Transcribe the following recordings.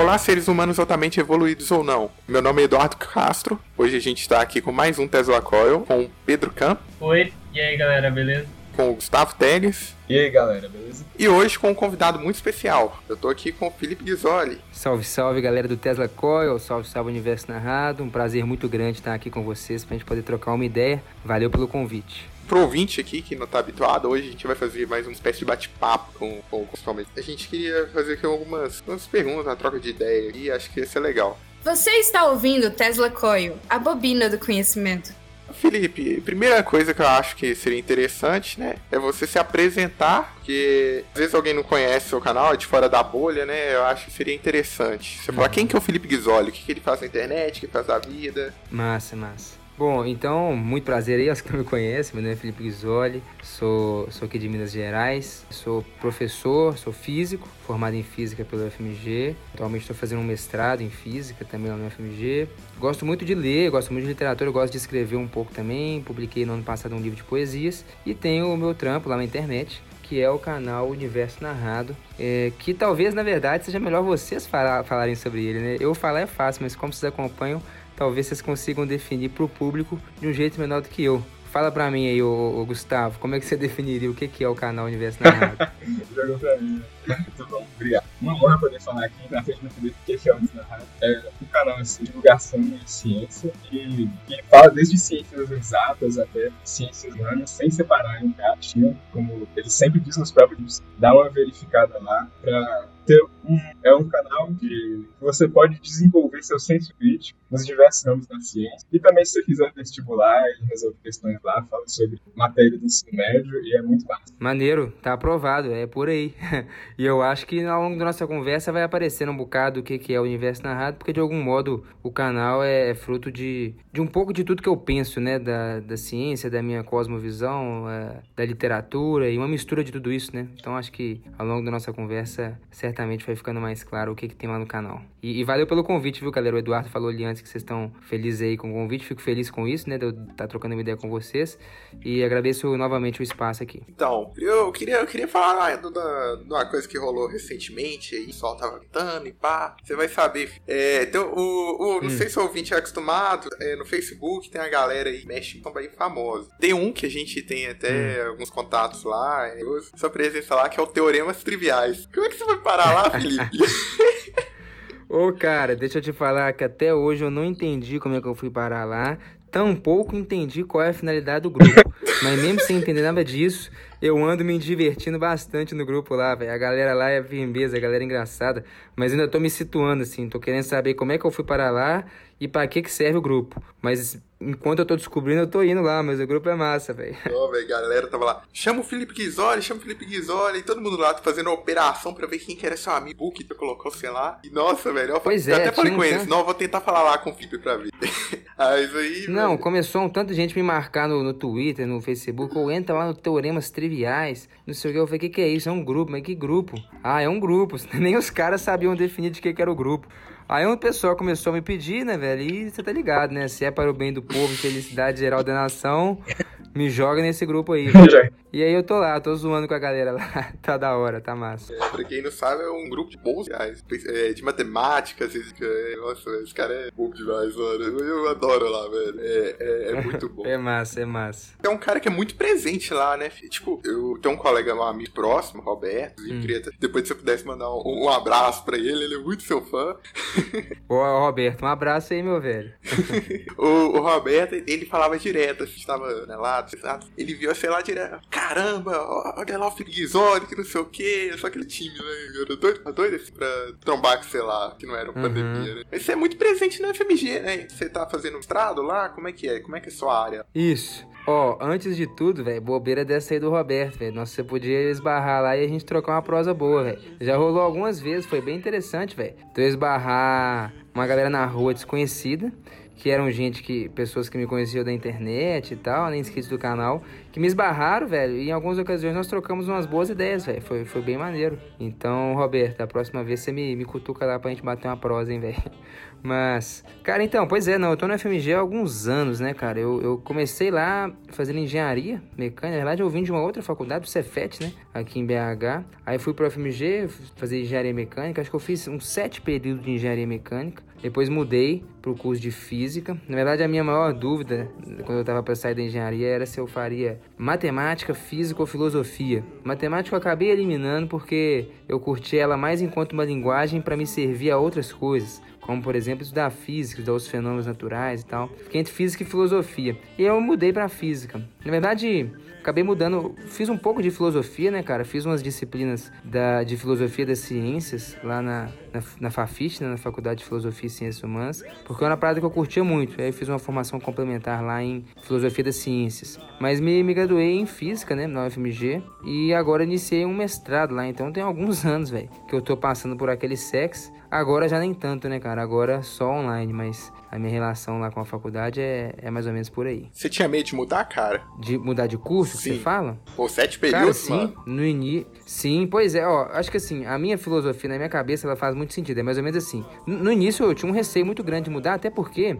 Olá, seres humanos altamente evoluídos ou não. Meu nome é Eduardo Castro. Hoje a gente está aqui com mais um Tesla Coil com Pedro Camp. Oi, e aí galera, beleza? Com o Gustavo Teles. E aí galera, beleza? E hoje com um convidado muito especial. Eu tô aqui com o Felipe Ghisoli. Salve, salve galera do Tesla Coil, salve, salve Universo Narrado. Um prazer muito grande estar aqui com vocês pra gente poder trocar uma ideia. Valeu pelo convite pro ouvinte aqui que não tá habituado, hoje a gente vai fazer mais uma espécie de bate-papo com, com, com A gente queria fazer aqui algumas, algumas perguntas, uma troca de ideia e acho que ia ser legal. Você está ouvindo Tesla Coil, a bobina do conhecimento. Felipe, primeira coisa que eu acho que seria interessante, né, é você se apresentar, porque às vezes alguém não conhece o seu canal, é de fora da bolha, né, eu acho que seria interessante. Você falar quem que é o Felipe Ghisoli, o que, que ele faz na internet, o que faz da vida. Massa, massa. Bom, então, muito prazer aí aos que não me conhecem. Meu nome é Felipe Ghisoli, sou, sou aqui de Minas Gerais, sou professor, sou físico, formado em física pelo UFMG. Atualmente estou fazendo um mestrado em física também lá no UFMG. Gosto muito de ler, gosto muito de literatura, gosto de escrever um pouco também. Publiquei no ano passado um livro de poesias e tenho o meu trampo lá na internet, que é o canal Universo Narrado, é, que talvez na verdade seja melhor vocês falar, falarem sobre ele, né? Eu falar é fácil, mas como vocês acompanham, talvez vocês consigam definir para o público de um jeito menor do que eu. Fala pra mim aí, ô, ô, Gustavo, como é que você definiria o que, que é o canal Universo Narrado? Jogou pra mim. Muito bom, obrigado. Uma honra poder falar aqui na frente do Felipe, que é o Universo Narrado. É um canal assim, de divulgação de ciência e que fala desde ciências exatas até ciências humanas, sem separar em caixinha, como ele sempre diz nos próprios, dá uma verificada lá pra ter um, é um canal que você pode desenvolver seu senso crítico nos diversos ramos da ciência. E também, se você fizer vestibular e resolver questões lá, fala sobre matéria do ensino médio e é muito fácil. Maneiro, tá aprovado, é por aí. e eu acho que ao longo da nossa conversa vai aparecer um bocado o que, que é o universo narrado, porque de algum modo o canal é, é fruto de, de um pouco de tudo que eu penso, né? Da, da ciência, da minha cosmovisão, é, da literatura e uma mistura de tudo isso, né? Então acho que ao longo da nossa conversa certamente vai ficando mais claro o que, que tem lá no canal. E, e valeu pelo convite, viu, galera? O Eduardo falou ali antes que vocês estão felizes aí com o convite. Fico feliz com isso, né? De eu estar tá trocando uma ideia com vocês. E agradeço novamente o espaço aqui. Então, eu queria, eu queria falar de uma coisa que rolou recentemente aí. O pessoal tava gritando e pá. Você vai saber. É, então, o, o, não hum. sei se o ouvinte é acostumado. É, no Facebook tem a galera aí, mexe com bem famosa. Tem um que a gente tem até hum. alguns contatos lá. É, sua presença lá, que é o Teoremas Triviais. Como é que você vai parar lá, Felipe? Ô, cara, deixa eu te falar que até hoje eu não entendi como é que eu fui parar lá. Tampouco entendi qual é a finalidade do grupo. Mas mesmo sem entender nada disso, eu ando me divertindo bastante no grupo lá, velho. A galera lá é firmeza, a galera é engraçada. Mas ainda tô me situando, assim. Tô querendo saber como é que eu fui parar lá e para que que serve o grupo. Mas enquanto eu tô descobrindo, eu tô indo lá, mas o grupo é massa, velho. Ó, velho, galera tava lá. Chama o Felipe Ghisoli, chama o Felipe Ghisoli, e todo mundo lá fazendo a operação pra ver quem que era seu amigo que tu colocou, sei lá. E nossa, velho, eu, pois eu é, até falei com eles, não, eu vou tentar falar lá com o Felipe pra ver. Mas aí. Não, velho. começou um tanto de gente me marcar no, no Twitter, no Facebook, ou entra lá no Teoremas Triviais, não sei o que. Eu falei, o que, que é isso? É um grupo, mas que grupo? Ah, é um grupo. Nem os caras sabiam definir de que, que era o grupo. Aí um pessoal começou a me pedir, né, velho? E você tá ligado, né? Se é para o bem do povo, felicidade geral da nação, me joga nesse grupo aí. e aí eu tô lá, tô zoando com a galera lá. tá da hora, tá massa. É, pra quem não sabe, é um grupo de bons reais. É, de matemática, física. É, nossa, esse cara é bom demais, mano. Eu adoro lá, velho. É, é, é muito bom. é massa, é massa. É um cara que é muito presente lá, né? Tipo, eu tenho um colega, um amigo próximo, Roberto. Hum. queria, depois se você pudesse mandar um, um, abraço pra ele, ele é muito seu fã. Ô, Roberto, um abraço aí, meu velho. o, o Roberto, ele falava direto, a gente tava né, lá ele viu, sei lá, direto. Caramba, olha lá o Ghisoli, que não sei o que. Só aquele time, né? Era doido, doido assim pra trombar, sei lá, que não era uma uhum. pandemia, né? Mas você é muito presente na FMG, né? Você tá fazendo estrado lá? Como é que é? Como é que é a sua área? Isso. Ó, oh, antes de tudo, velho, bobeira dessa aí do Roberto, velho. Nossa, você podia esbarrar lá e a gente trocar uma prosa boa, velho. Já rolou algumas vezes, foi bem interessante, velho. Então esbarrar uma galera na rua desconhecida que eram gente que. pessoas que me conheciam da internet e tal, nem inscritos do canal, que me esbarraram, velho. E em algumas ocasiões nós trocamos umas boas ideias, velho. Foi, foi bem maneiro. Então, Roberto, a próxima vez você me, me cutuca lá pra gente bater uma prosa, hein, velho. Mas, cara, então, pois é, não, eu tô no FMG há alguns anos, né, cara? Eu, eu comecei lá fazendo engenharia mecânica, na verdade eu vim de uma outra faculdade, do Cefet, né, aqui em BH. Aí fui pro FMG fazer engenharia mecânica, acho que eu fiz uns sete períodos de engenharia mecânica. Depois mudei para o curso de física. Na verdade, a minha maior dúvida quando eu estava para sair da engenharia era se eu faria matemática, física ou filosofia. Matemática eu acabei eliminando porque eu curti ela mais enquanto uma linguagem para me servir a outras coisas como por exemplo estudar física, estudar os fenômenos naturais e tal. Fiquei entre física e filosofia. E eu mudei para física. Na verdade, acabei mudando, fiz um pouco de filosofia, né, cara? Fiz umas disciplinas da, de filosofia das ciências lá na, na, na né, na Faculdade de Filosofia e Ciências Humanas, porque era uma parada que eu curtia muito. Aí eu fiz uma formação complementar lá em filosofia das ciências. Mas me, me graduei em física, né, na UFMG, e agora iniciei um mestrado lá. Então tem alguns anos, velho, que eu tô passando por aquele sexo Agora já nem tanto, né, cara? Agora só online, mas a minha relação lá com a faculdade é, é mais ou menos por aí. Você tinha medo de mudar, cara? De mudar de curso, sim. você fala? Pô, sete períodos, cara, sim, mano. No início. Sim, pois é, ó. Acho que assim, a minha filosofia na minha cabeça ela faz muito sentido. É mais ou menos assim. No início eu tinha um receio muito grande de mudar, até porque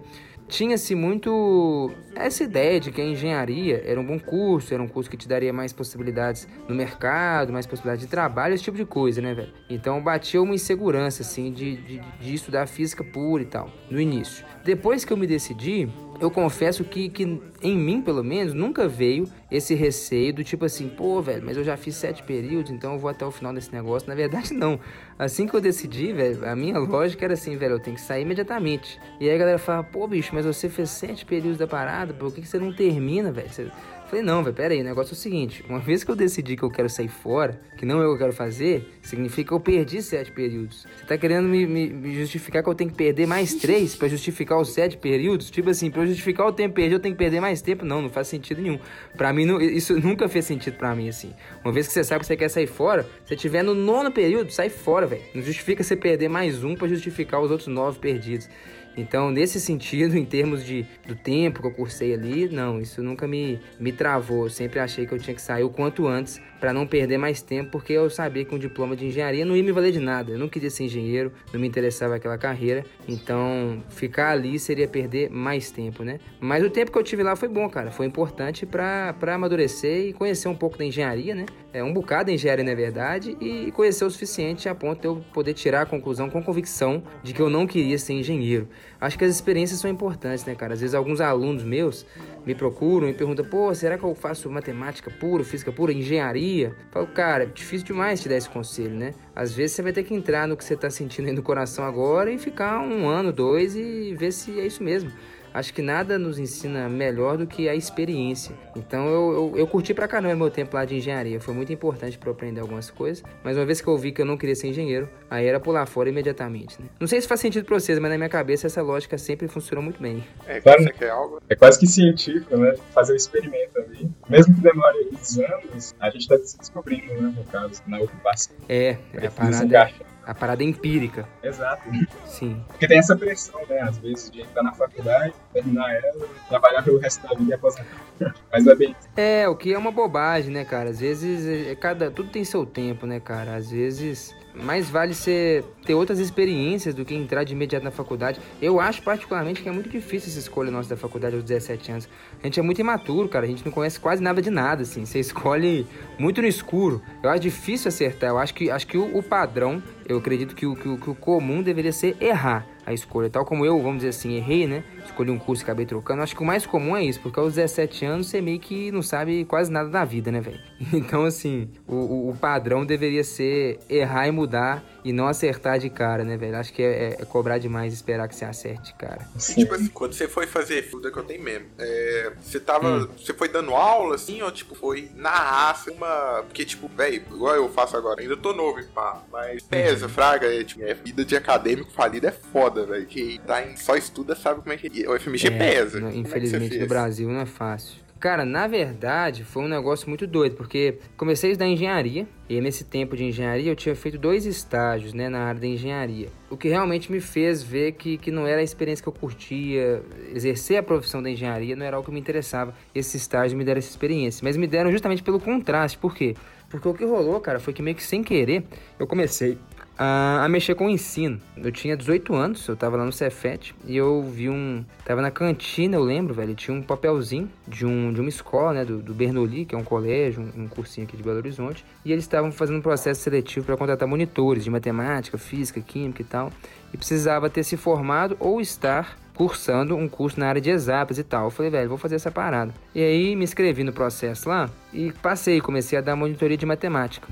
tinha-se muito essa ideia de que a engenharia era um bom curso, era um curso que te daria mais possibilidades no mercado, mais possibilidades de trabalho, esse tipo de coisa, né, velho? Então batia uma insegurança, assim, de, de, de estudar física pura e tal, no início. Depois que eu me decidi, eu confesso que, que em mim, pelo menos, nunca veio esse receio do tipo assim, pô, velho, mas eu já fiz sete períodos, então eu vou até o final desse negócio. Na verdade, não. Assim que eu decidi, velho, a minha lógica era assim, velho, eu tenho que sair imediatamente. E aí a galera fala, pô, bicho, mas você fez sete períodos da parada, por que, que você não termina, velho? Você Falei, não, velho, pera aí, o negócio é o seguinte: uma vez que eu decidi que eu quero sair fora, que não é o que eu quero fazer, significa que eu perdi sete períodos. Você tá querendo me, me, me justificar que eu tenho que perder mais três para justificar os sete períodos? Tipo assim, pra eu justificar o tempo perdido, eu tenho que perder mais tempo? Não, não faz sentido nenhum. Pra mim, não, isso nunca fez sentido pra mim, assim. Uma vez que você sabe que você quer sair fora, se tiver no nono período, sai fora, velho. Não justifica você perder mais um para justificar os outros nove perdidos. Então, nesse sentido, em termos de, do tempo que eu cursei ali, não, isso nunca me, me travou. Eu sempre achei que eu tinha que sair o quanto antes para não perder mais tempo, porque eu sabia que um diploma de engenharia não ia me valer de nada. Eu não queria ser engenheiro, não me interessava aquela carreira, então ficar ali seria perder mais tempo, né? Mas o tempo que eu tive lá foi bom, cara. Foi importante para amadurecer e conhecer um pouco da engenharia, né? É um bocado de engenharia, na verdade, e conhecer o suficiente a ponto de eu poder tirar a conclusão com convicção de que eu não queria ser engenheiro. Acho que as experiências são importantes, né, cara? Às vezes alguns alunos meus me procuram e perguntam, pô, será que eu faço matemática pura, física pura, engenharia? Eu falo, cara, difícil demais te dar esse conselho, né? Às vezes você vai ter que entrar no que você tá sentindo aí no coração agora e ficar um ano, dois e ver se é isso mesmo acho que nada nos ensina melhor do que a experiência. Então eu, eu, eu curti pra caramba meu tempo lá de engenharia. Foi muito importante para eu aprender algumas coisas. Mas uma vez que eu vi que eu não queria ser engenheiro, aí era pular fora imediatamente. Né? Não sei se faz sentido pra vocês, mas na minha cabeça essa lógica sempre funcionou muito bem. É, claro, você quer algo? É quase que científico, né? Fazer o um experimento ali. Mesmo que demore uns anos, a gente tá se descobrindo, né? No caso, na ocupação. É, é a parada. A parada empírica. Exato. Sim. Porque tem essa pressão, né? Às vezes, de entrar na faculdade, terminar ela, trabalhar pelo resto da vida e aposentar. Mas é bem. É, o que é uma bobagem, né, cara? Às vezes, é, cada, tudo tem seu tempo, né, cara? Às vezes mais vale ser ter outras experiências do que entrar de imediato na faculdade. Eu acho particularmente que é muito difícil essa escolha nossa da faculdade aos 17 anos. A gente é muito imaturo, cara. A gente não conhece quase nada de nada, assim. Você escolhe muito no escuro. Eu acho difícil acertar. Eu acho que, acho que o, o padrão, eu acredito que o, que o, que o comum deveria ser errar a escolha. Tal como eu, vamos dizer assim, errei, né? Escolhi um curso e acabei trocando. Acho que o mais comum é isso, porque aos 17 anos você meio que não sabe quase nada da vida, né, velho? Então, assim, o, o, padrão deveria ser errar e mudar e não acertar de cara, né, velho? Acho que é, é, é cobrar demais esperar que você acerte cara. Tipo assim, quando você foi fazer tudo que eu tenho mesmo, é, você tava. Hum. Você foi dando aula, assim, ou tipo, foi na raça, uma. Porque, tipo, velho, igual eu faço agora, ainda tô novo, pá. Mas pesa, uhum. fraga, é, tipo, é, vida de acadêmico falido é foda, velho. Que tá em, só estuda sabe como é que é. O FMG é, pesa. infelizmente é no Brasil não é fácil. Cara, na verdade, foi um negócio muito doido, porque comecei a estudar engenharia, e nesse tempo de engenharia eu tinha feito dois estágios, né, na área da engenharia. O que realmente me fez ver que, que não era a experiência que eu curtia, exercer a profissão da engenharia não era algo que me interessava. Esse estágio me deram essa experiência, mas me deram justamente pelo contraste. Por quê? Porque o que rolou, cara, foi que meio que sem querer eu comecei a, a, mexer com o ensino. Eu tinha 18 anos, eu tava lá no Cefet e eu vi um. Tava na cantina, eu lembro, velho. Tinha um papelzinho de, um, de uma escola, né? Do, do Bernoulli, que é um colégio, um, um cursinho aqui de Belo Horizonte. E eles estavam fazendo um processo seletivo para contratar monitores de matemática, física, química e tal. E precisava ter se formado ou estar cursando um curso na área de exatas e tal. Eu falei, velho, vou fazer essa parada. E aí me inscrevi no processo lá e passei, comecei a dar monitoria de matemática.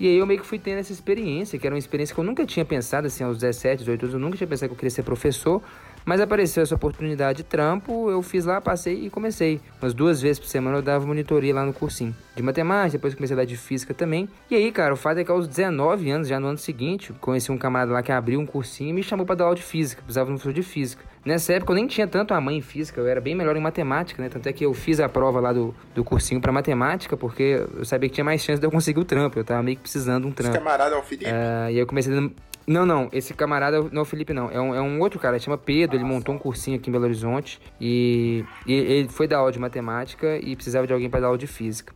E aí eu meio que fui tendo essa experiência, que era uma experiência que eu nunca tinha pensado, assim, aos 17, 18 anos, eu nunca tinha pensado que eu queria ser professor, mas apareceu essa oportunidade de trampo, eu fiz lá, passei e comecei. Umas duas vezes por semana eu dava monitoria lá no cursinho de matemática, depois comecei a dar de física também. E aí, cara, o fato é que aos 19 anos, já no ano seguinte, conheci um camarada lá que abriu um cursinho e me chamou para dar aula de física, precisava de um professor de física. Nessa época eu nem tinha tanto a mãe em física, eu era bem melhor em matemática, né? Tanto é que eu fiz a prova lá do, do cursinho para matemática, porque eu sabia que tinha mais chance de eu conseguir o trampo, eu tava meio que precisando de um trampo. Esse camarada é o Felipe? Uh, e aí eu comecei dando não, não, esse camarada não é o Felipe, não. É um, é um outro cara, ele chama Pedro, ele montou um cursinho aqui em Belo Horizonte e, e ele foi dar aula de matemática e precisava de alguém para dar aula de física.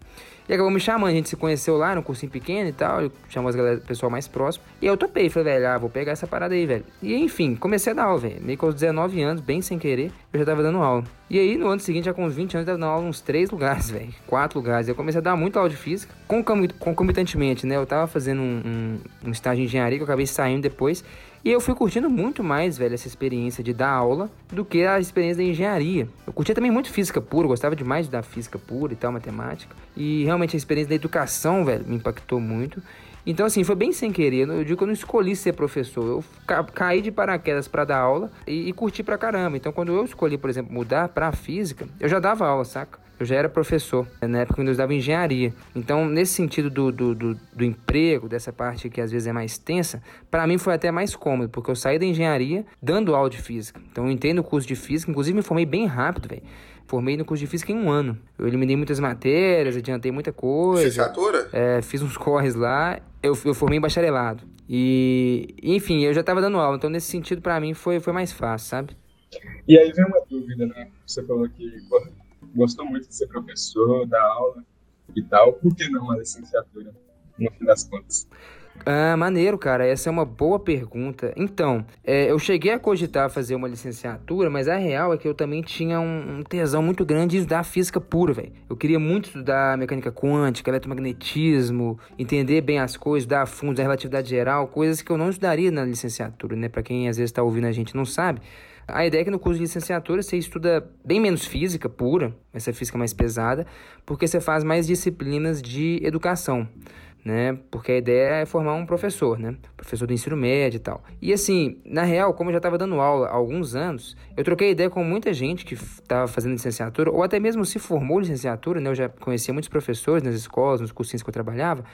E acabou me chamando, a gente se conheceu lá no cursinho pequeno e tal, chamou as galera, pessoal mais próximo. E eu topei, falei, velho, ah, vou pegar essa parada aí, velho. E enfim, comecei a dar aula, velho. Meio que aos 19 anos, bem sem querer, eu já tava dando aula. E aí, no ano seguinte, já com uns 20 anos, eu tava dando aula uns 3 lugares, velho. 4 lugares. Eu comecei a dar muita aula de física, concomitantemente, né? Eu tava fazendo um, um, um estágio de engenharia que eu acabei saindo depois. E eu fui curtindo muito mais, velho, essa experiência de dar aula do que a experiência da engenharia. Eu curtia também muito física pura, gostava demais de dar física pura e tal, matemática. E realmente a experiência da educação, velho, me impactou muito. Então, assim, foi bem sem querer. Eu digo que eu não escolhi ser professor. Eu ca caí de paraquedas para dar aula e, e curti pra caramba. Então, quando eu escolhi, por exemplo, mudar pra física, eu já dava aula, saca? Eu já era professor, né, na época quando eu estava engenharia. Então, nesse sentido do, do, do, do, emprego, dessa parte que às vezes é mais tensa, para mim foi até mais cômodo, porque eu saí da engenharia dando aula de física. Então, eu entrei no curso de física, inclusive me formei bem rápido, velho. Formei no curso de física em um ano. Eu eliminei muitas matérias, adiantei muita coisa. Licenciatura? É, fiz uns corres lá. Eu, eu formei em bacharelado. E, enfim, eu já estava dando aula. Então, nesse sentido, para mim, foi, foi mais fácil, sabe? E aí vem uma dúvida, né? Você falou que gostou muito de ser professor, dar aula e tal, por que não uma licenciatura, no fim das contas? Ah, maneiro, cara. Essa é uma boa pergunta. Então, é, eu cheguei a cogitar fazer uma licenciatura, mas a real é que eu também tinha um, um tesão muito grande de estudar física pura, velho. Eu queria muito estudar mecânica quântica, eletromagnetismo, entender bem as coisas, dar fundos da relatividade geral, coisas que eu não estudaria na licenciatura, né? Para quem às vezes está ouvindo a gente não sabe. A ideia é que no curso de licenciatura você estuda bem menos física pura, essa física mais pesada, porque você faz mais disciplinas de educação, né? Porque a ideia é formar um professor, né? Professor do ensino médio e tal. E assim, na real, como eu já estava dando aula há alguns anos, eu troquei ideia com muita gente que estava fazendo licenciatura, ou até mesmo se formou licenciatura, né? Eu já conhecia muitos professores nas escolas, nos cursinhos que eu trabalhava,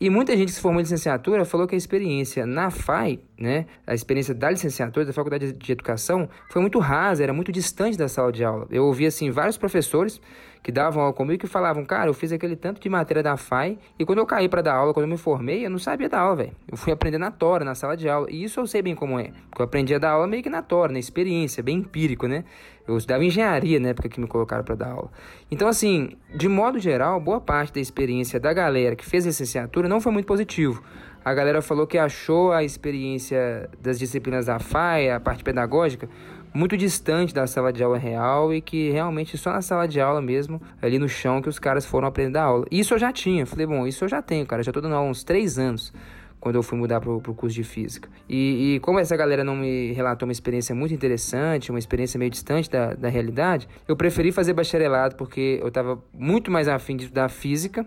e muita gente que se formou em licenciatura falou que a experiência na FAI, né, a experiência da licenciatura, da Faculdade de Educação, foi muito rasa, era muito distante da sala de aula. Eu ouvi, assim, vários professores que davam aula comigo que falavam, cara, eu fiz aquele tanto de matéria da FAI e quando eu caí para dar aula, quando eu me formei, eu não sabia dar aula, velho. Eu fui aprender na tora, na sala de aula. E isso eu sei bem como é. Porque eu aprendi a dar aula meio que na tora, na experiência, bem empírico, né? Eu estudava engenharia na época que me colocaram para dar aula. Então, assim, de modo geral, boa parte da experiência da galera que fez licenciatura não foi muito positivo. A galera falou que achou a experiência das disciplinas da FAI, a parte pedagógica, muito distante da sala de aula real e que realmente só na sala de aula mesmo, ali no chão, que os caras foram aprender a aula. Isso eu já tinha. Falei, bom, isso eu já tenho, cara. Já tô dando aula há uns três anos quando eu fui mudar pro, pro curso de física. E, e, como essa galera não me relatou uma experiência muito interessante, uma experiência meio distante da, da realidade, eu preferi fazer bacharelado porque eu estava muito mais afim de estudar física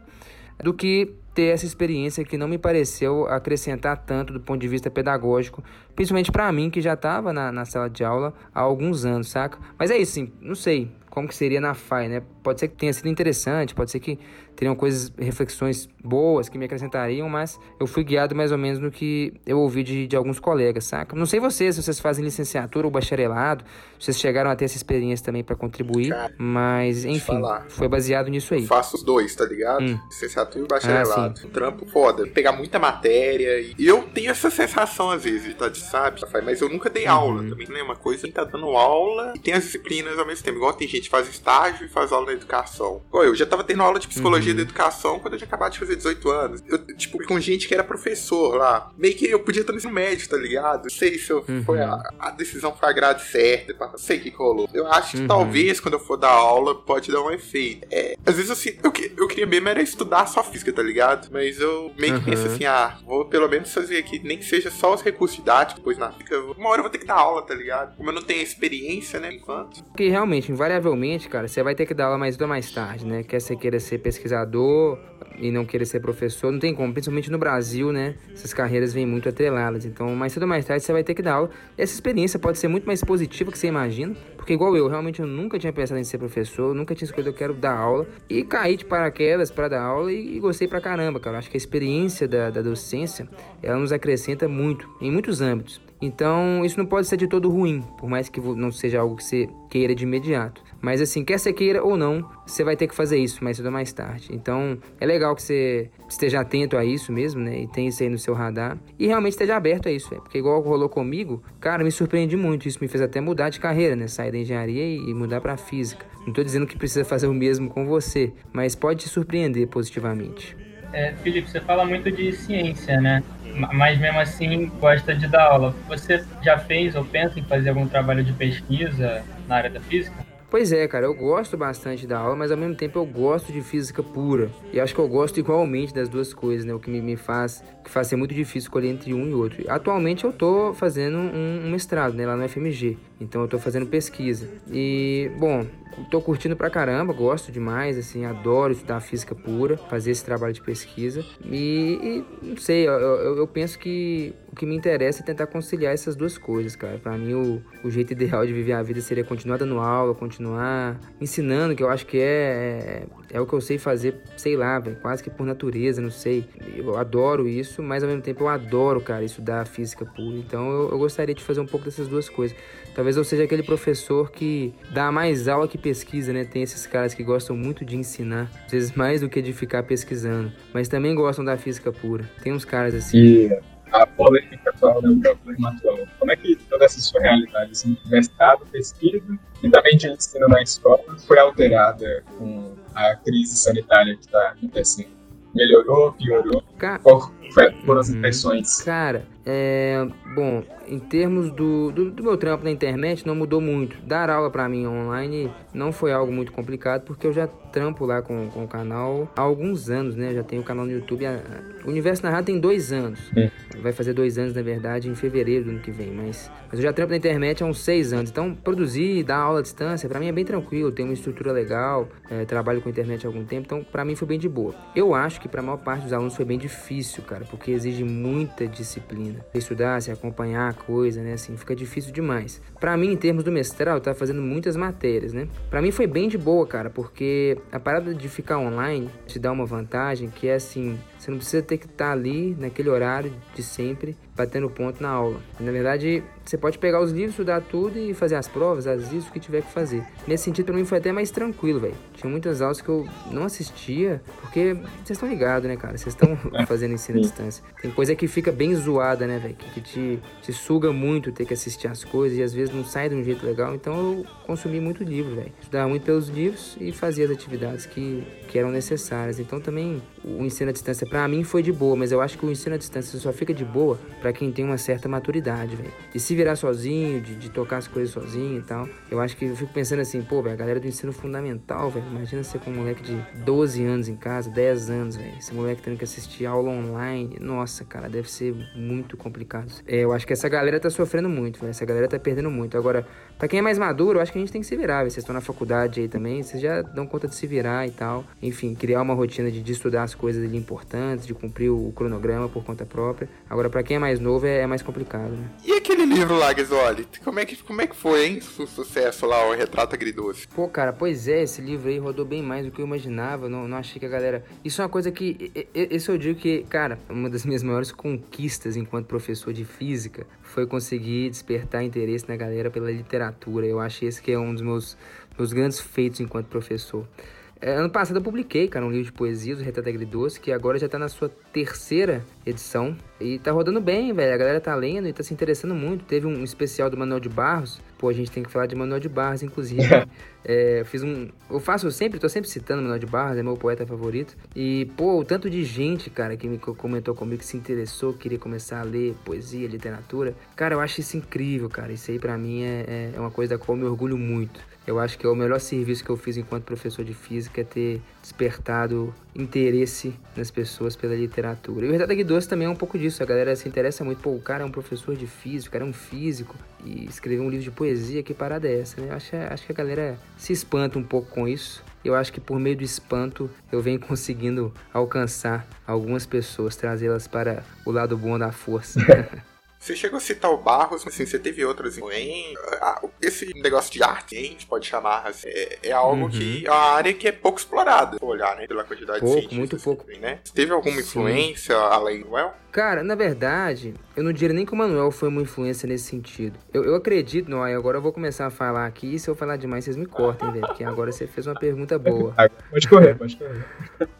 do que ter essa experiência que não me pareceu acrescentar tanto do ponto de vista pedagógico, principalmente para mim que já estava na, na sala de aula há alguns anos, saca? Mas é isso, sim, não sei como que seria na FAI, né? Pode ser que tenha sido interessante, pode ser que teriam coisas, reflexões boas que me acrescentariam, mas eu fui guiado mais ou menos no que eu ouvi de, de alguns colegas, saca? Não sei vocês, se vocês fazem licenciatura ou bacharelado, vocês chegaram a ter essa experiência também para contribuir, Cara, mas enfim, foi baseado nisso aí. Eu faço os dois, tá ligado? Hum. Licenciatura e bacharelado. Ah, um trampo foda, pegar muita matéria e eu tenho essa sensação às vezes, tá, de sabe? Mas eu nunca dei uhum. aula também, né? Uma coisa que tá dando aula e tem as disciplinas ao mesmo tempo. Igual tem gente que faz estágio e faz aula na educação. Pô, eu já tava tendo aula de psicologia psicologia da educação quando eu tinha acabado de fazer 18 anos. Eu, tipo, com gente que era professor lá. Meio que eu podia estar no médio, tá ligado? Não sei se eu, uhum. foi a, a, decisão foi a grade certa. Não sei o que, que rolou. Eu acho que uhum. talvez quando eu for dar aula pode dar um efeito. É, às vezes assim, eu, eu queria mesmo era estudar só física, tá ligado? Mas eu meio que uhum. penso assim, ah, vou pelo menos fazer aqui, nem que seja só os recursos didáticos, depois na física, uma hora eu vou ter que dar aula, tá ligado? Como eu não tenho experiência, né, enquanto. Porque realmente, invariavelmente, cara, você vai ter que dar aula mais ou mais tarde, né? Quer você queira ser pesquisador e não querer ser professor, não tem como, principalmente no Brasil, né? Essas carreiras vêm muito atreladas. Então, mais cedo ou mais tarde você vai ter que dar aula. Essa experiência pode ser muito mais positiva que você imagina, porque igual eu, realmente eu nunca tinha pensado em ser professor, nunca tinha escolhido eu quero dar aula e caí de paraquedas para dar aula e, e, gostei pra caramba, cara. Eu acho que a experiência da, da docência, ela nos acrescenta muito em muitos âmbitos. Então, isso não pode ser de todo ruim, por mais que não seja algo que você queira de imediato. Mas assim, quer você queira ou não, você vai ter que fazer isso mais cedo ou mais tarde. Então, é legal que você esteja atento a isso mesmo, né? E tenha isso aí no seu radar. E realmente esteja aberto a isso, véio. Porque igual rolou comigo, cara, me surpreendi muito. Isso me fez até mudar de carreira, né? Sair da engenharia e mudar para física. Não tô dizendo que precisa fazer o mesmo com você, mas pode te surpreender positivamente. É, Felipe, você fala muito de ciência, né? Mas mesmo assim gosta de dar aula. Você já fez ou pensa em fazer algum trabalho de pesquisa na área da física? Pois é, cara, eu gosto bastante da aula, mas ao mesmo tempo eu gosto de física pura. E acho que eu gosto igualmente das duas coisas, né? O que me, me faz que faz ser muito difícil escolher entre um e outro. Atualmente eu tô fazendo um, um mestrado, né, lá no FMG. Então eu tô fazendo pesquisa. E, bom, tô curtindo pra caramba, gosto demais, assim, adoro estudar física pura, fazer esse trabalho de pesquisa. E, e não sei, eu, eu, eu, penso que o que me interessa é tentar conciliar essas duas coisas, cara. Para mim, o, o jeito ideal de viver a vida seria continuar dando aula, continuar ensinando, que eu acho que é, é, é o que eu sei fazer, sei lá, véio, quase que por natureza, não sei. Eu adoro isso, mas ao mesmo tempo eu adoro, cara, estudar física pura. Então eu, eu gostaria de fazer um pouco dessas duas coisas. Talvez eu seja aquele professor que dá mais aula que pesquisa, né? Tem esses caras que gostam muito de ensinar, às vezes mais do que de ficar pesquisando, mas também gostam da física pura. Tem uns caras assim. E a polêmica atual, né, o problema atual. Como é que toda essa sua realidade, assim, mestrado, pesquisa e também de ensino na escola foi alterada com a crise sanitária que está acontecendo? Melhorou, piorou? Ca... Qual foram as uhum. impressões? Cara, é, bom, em termos do, do, do, meu trampo na internet, não mudou muito. Dar aula para mim online não foi algo muito complicado, porque eu já trampo lá com, com o canal há alguns anos, né? já tenho o canal no YouTube. A, o Universo Narrado tem dois anos. É. Vai fazer dois anos, na verdade, em fevereiro do ano que vem. Mas, mas eu já trampo na internet há uns seis anos. Então, produzir, dar aula à distância, para mim é bem tranquilo. Tenho uma estrutura legal, é, trabalho com internet há algum tempo. Então, para mim foi bem de boa. Eu acho que para a maior parte dos alunos foi bem difícil, cara, porque exige muita disciplina Estudar, se acompanhar a coisa, né? Assim, fica difícil demais. Para mim, em termos do mestrado, eu tava fazendo muitas matérias, né? Para mim foi bem de boa, cara, porque a parada de ficar online te dá uma vantagem que é assim, você não precisa ter que estar tá ali naquele horário de sempre batendo ponto na aula. Na verdade, você pode pegar os livros, estudar tudo e fazer as provas, as isso que tiver que fazer. Nesse sentido, para mim foi até mais tranquilo, velho. Tinha muitas aulas que eu não assistia, porque vocês estão ligados, né, cara? Vocês estão fazendo ensino à distância. Tem coisa que fica bem zoada, né, velho? Que, que te, te suga muito ter que assistir as coisas e às vezes não sai de um jeito legal. Então eu consumi muito livro, velho. Estudava muito pelos livros e fazia as atividades que, que eram necessárias. Então também o ensino à distância para mim foi de boa, mas eu acho que o ensino à distância só fica de boa para quem tem uma certa maturidade, velho. De se virar sozinho, de, de, tocar as coisas sozinho e tal. Eu acho que eu fico pensando assim, pô, velho, a galera do ensino fundamental, velho. Imagina você com um moleque de 12 anos em casa, 10 anos, velho. Esse moleque tendo que assistir aula online. Nossa, cara, deve ser muito complicado. É, eu acho que essa galera tá sofrendo muito, velho. Essa galera tá perdendo muito. Agora, para quem é mais maduro, eu acho que a gente tem que se virar, velho. Vocês estão na faculdade aí também, vocês já dão conta de se virar e tal. Enfim, criar uma rotina de, de estudar as coisas ali importantes, de cumprir o cronograma por conta própria. Agora, para quem é mais mais novo é, é mais complicado, né? E aquele livro lá, Guizoli? Como é que, como é que foi, hein? O sucesso lá, o Retrato Agridoce. Pô, cara, pois é, esse livro aí rodou bem mais do que eu imaginava. Não, não achei que a galera. Isso é uma coisa que. Esse eu digo que, cara, uma das minhas maiores conquistas enquanto professor de física foi conseguir despertar interesse na galera pela literatura. Eu acho esse que é um dos meus, meus grandes feitos enquanto professor. É, ano passado eu publiquei, cara, um livro de poesias, o Retrato Agridoce, que agora já tá na sua terceira edição. E tá rodando bem, velho. A galera tá lendo e tá se interessando muito. Teve um especial do Manuel de Barros. Pô, a gente tem que falar de Manuel de Barros, inclusive. é, fiz um. Eu faço sempre, tô sempre citando Manuel de Barros, é meu poeta favorito. E, pô, o tanto de gente, cara, que me comentou comigo, que se interessou, queria começar a ler poesia, literatura. Cara, eu acho isso incrível, cara. Isso aí pra mim é, é uma coisa da qual eu me orgulho muito. Eu acho que é o melhor serviço que eu fiz enquanto professor de física é ter despertado interesse nas pessoas pela literatura. E o Retrato Doce também é um pouco disso. A galera se interessa muito. Pô, o cara é um professor de física, o cara é um físico e escreveu um livro de poesia. Que parada é essa, né? Eu acho, acho que a galera se espanta um pouco com isso. Eu acho que por meio do espanto eu venho conseguindo alcançar algumas pessoas, trazê-las para o lado bom da força. Você chegou a citar o Barros, mas assim, você teve outros influências. Esse negócio de arte, a gente pode chamar, assim, é, é, algo uhum. que é uma área que é pouco explorada, olhar, né, pela quantidade pouco, de cientistas. muito pouco. Tem, né? Teve alguma influência Sim. além do El? Cara, na verdade, eu não diria nem que o Manuel foi uma influência nesse sentido. Eu, eu acredito, não, agora eu vou começar a falar aqui, e se eu falar demais, vocês me cortem, velho, porque agora você fez uma pergunta boa. Pode correr, pode correr.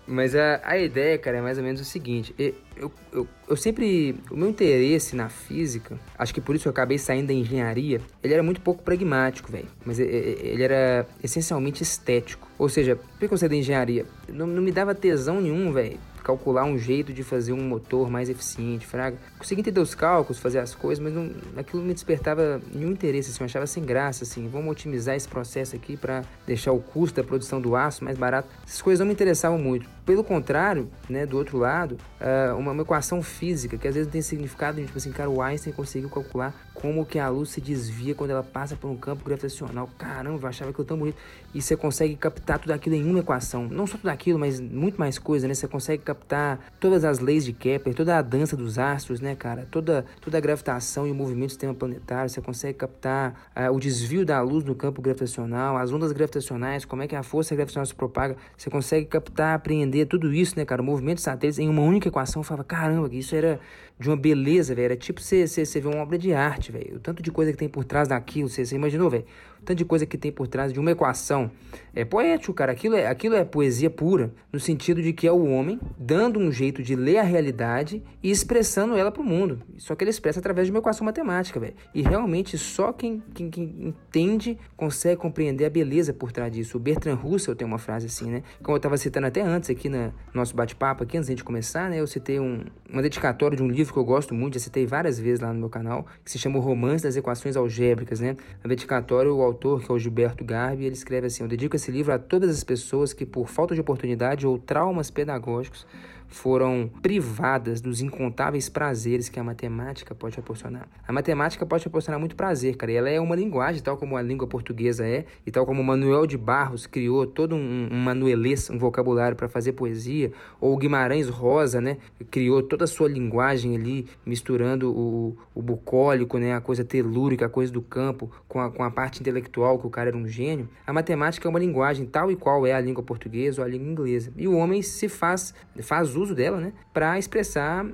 Mas a, a ideia, cara, é mais ou menos o seguinte: eu, eu, eu sempre. O meu interesse na física, acho que por isso eu acabei saindo da engenharia, ele era muito pouco pragmático, velho. Mas ele era essencialmente estético. Ou seja, por que eu saí da engenharia? Não, não me dava tesão nenhum, velho calcular um jeito de fazer um motor mais eficiente, fraga. Consegui entender os cálculos, fazer as coisas, mas não, aquilo não me despertava nenhum interesse, assim, eu achava sem graça, assim, vamos otimizar esse processo aqui para deixar o custo da produção do aço mais barato. Essas coisas não me interessavam muito. Pelo contrário, né, do outro lado, uh, uma, uma, equação física que às vezes não tem significado, tipo assim, cara, o Einstein conseguiu calcular como que a luz se desvia quando ela passa por um campo gravitacional. Caramba, achava aquilo tão bonito. E você consegue captar tudo aquilo em uma equação. Não só tudo aquilo, mas muito mais coisa, né? Você consegue captar todas as leis de Kepler, toda a dança dos astros, né, cara? Toda, toda a gravitação e o movimento do sistema planetário. Você consegue captar uh, o desvio da luz no campo gravitacional, as ondas gravitacionais, como é que a força gravitacional se propaga. Você consegue captar, apreender tudo isso, né, cara? O movimento dos satélites em uma única equação. Eu falava, caramba, isso era de uma beleza, velho. Era tipo você, ver uma obra de arte, velho. O tanto de coisa que tem por trás daquilo, você imaginou, velho? Tanto de coisa que tem por trás de uma equação. É poético, cara. Aquilo é, aquilo é poesia pura, no sentido de que é o homem dando um jeito de ler a realidade e expressando ela para o mundo. Só que ele expressa através de uma equação matemática, velho. E realmente só quem, quem, quem, entende consegue compreender a beleza por trás disso. O Bertrand Russell tem uma frase assim, né? Como eu estava citando até antes aqui no nosso bate-papo, aqui antes de começar, né? Eu citei um, uma dedicatória de um livro que eu gosto muito, já citei várias vezes lá no meu canal, que se chama O Romance das Equações Algébricas, né? A dedicatória, o autor que é o Gilberto Garbi, ele escreve assim: Eu dedico esse livro a todas as pessoas que, por falta de oportunidade ou traumas pedagógicos, foram privadas dos incontáveis prazeres que a matemática pode proporcionar. A matemática pode proporcionar muito prazer, cara, e ela é uma linguagem, tal como a língua portuguesa é, e tal como Manuel de Barros criou todo um, um manuelês, um vocabulário para fazer poesia, ou Guimarães Rosa, né, criou toda a sua linguagem ali, misturando o, o bucólico, né, a coisa telúrica, a coisa do campo, com a, com a parte intelectual, que o cara era um gênio. A matemática é uma linguagem tal e qual é a língua portuguesa ou a língua inglesa. E o homem se faz, faz uso dela, né, para expressar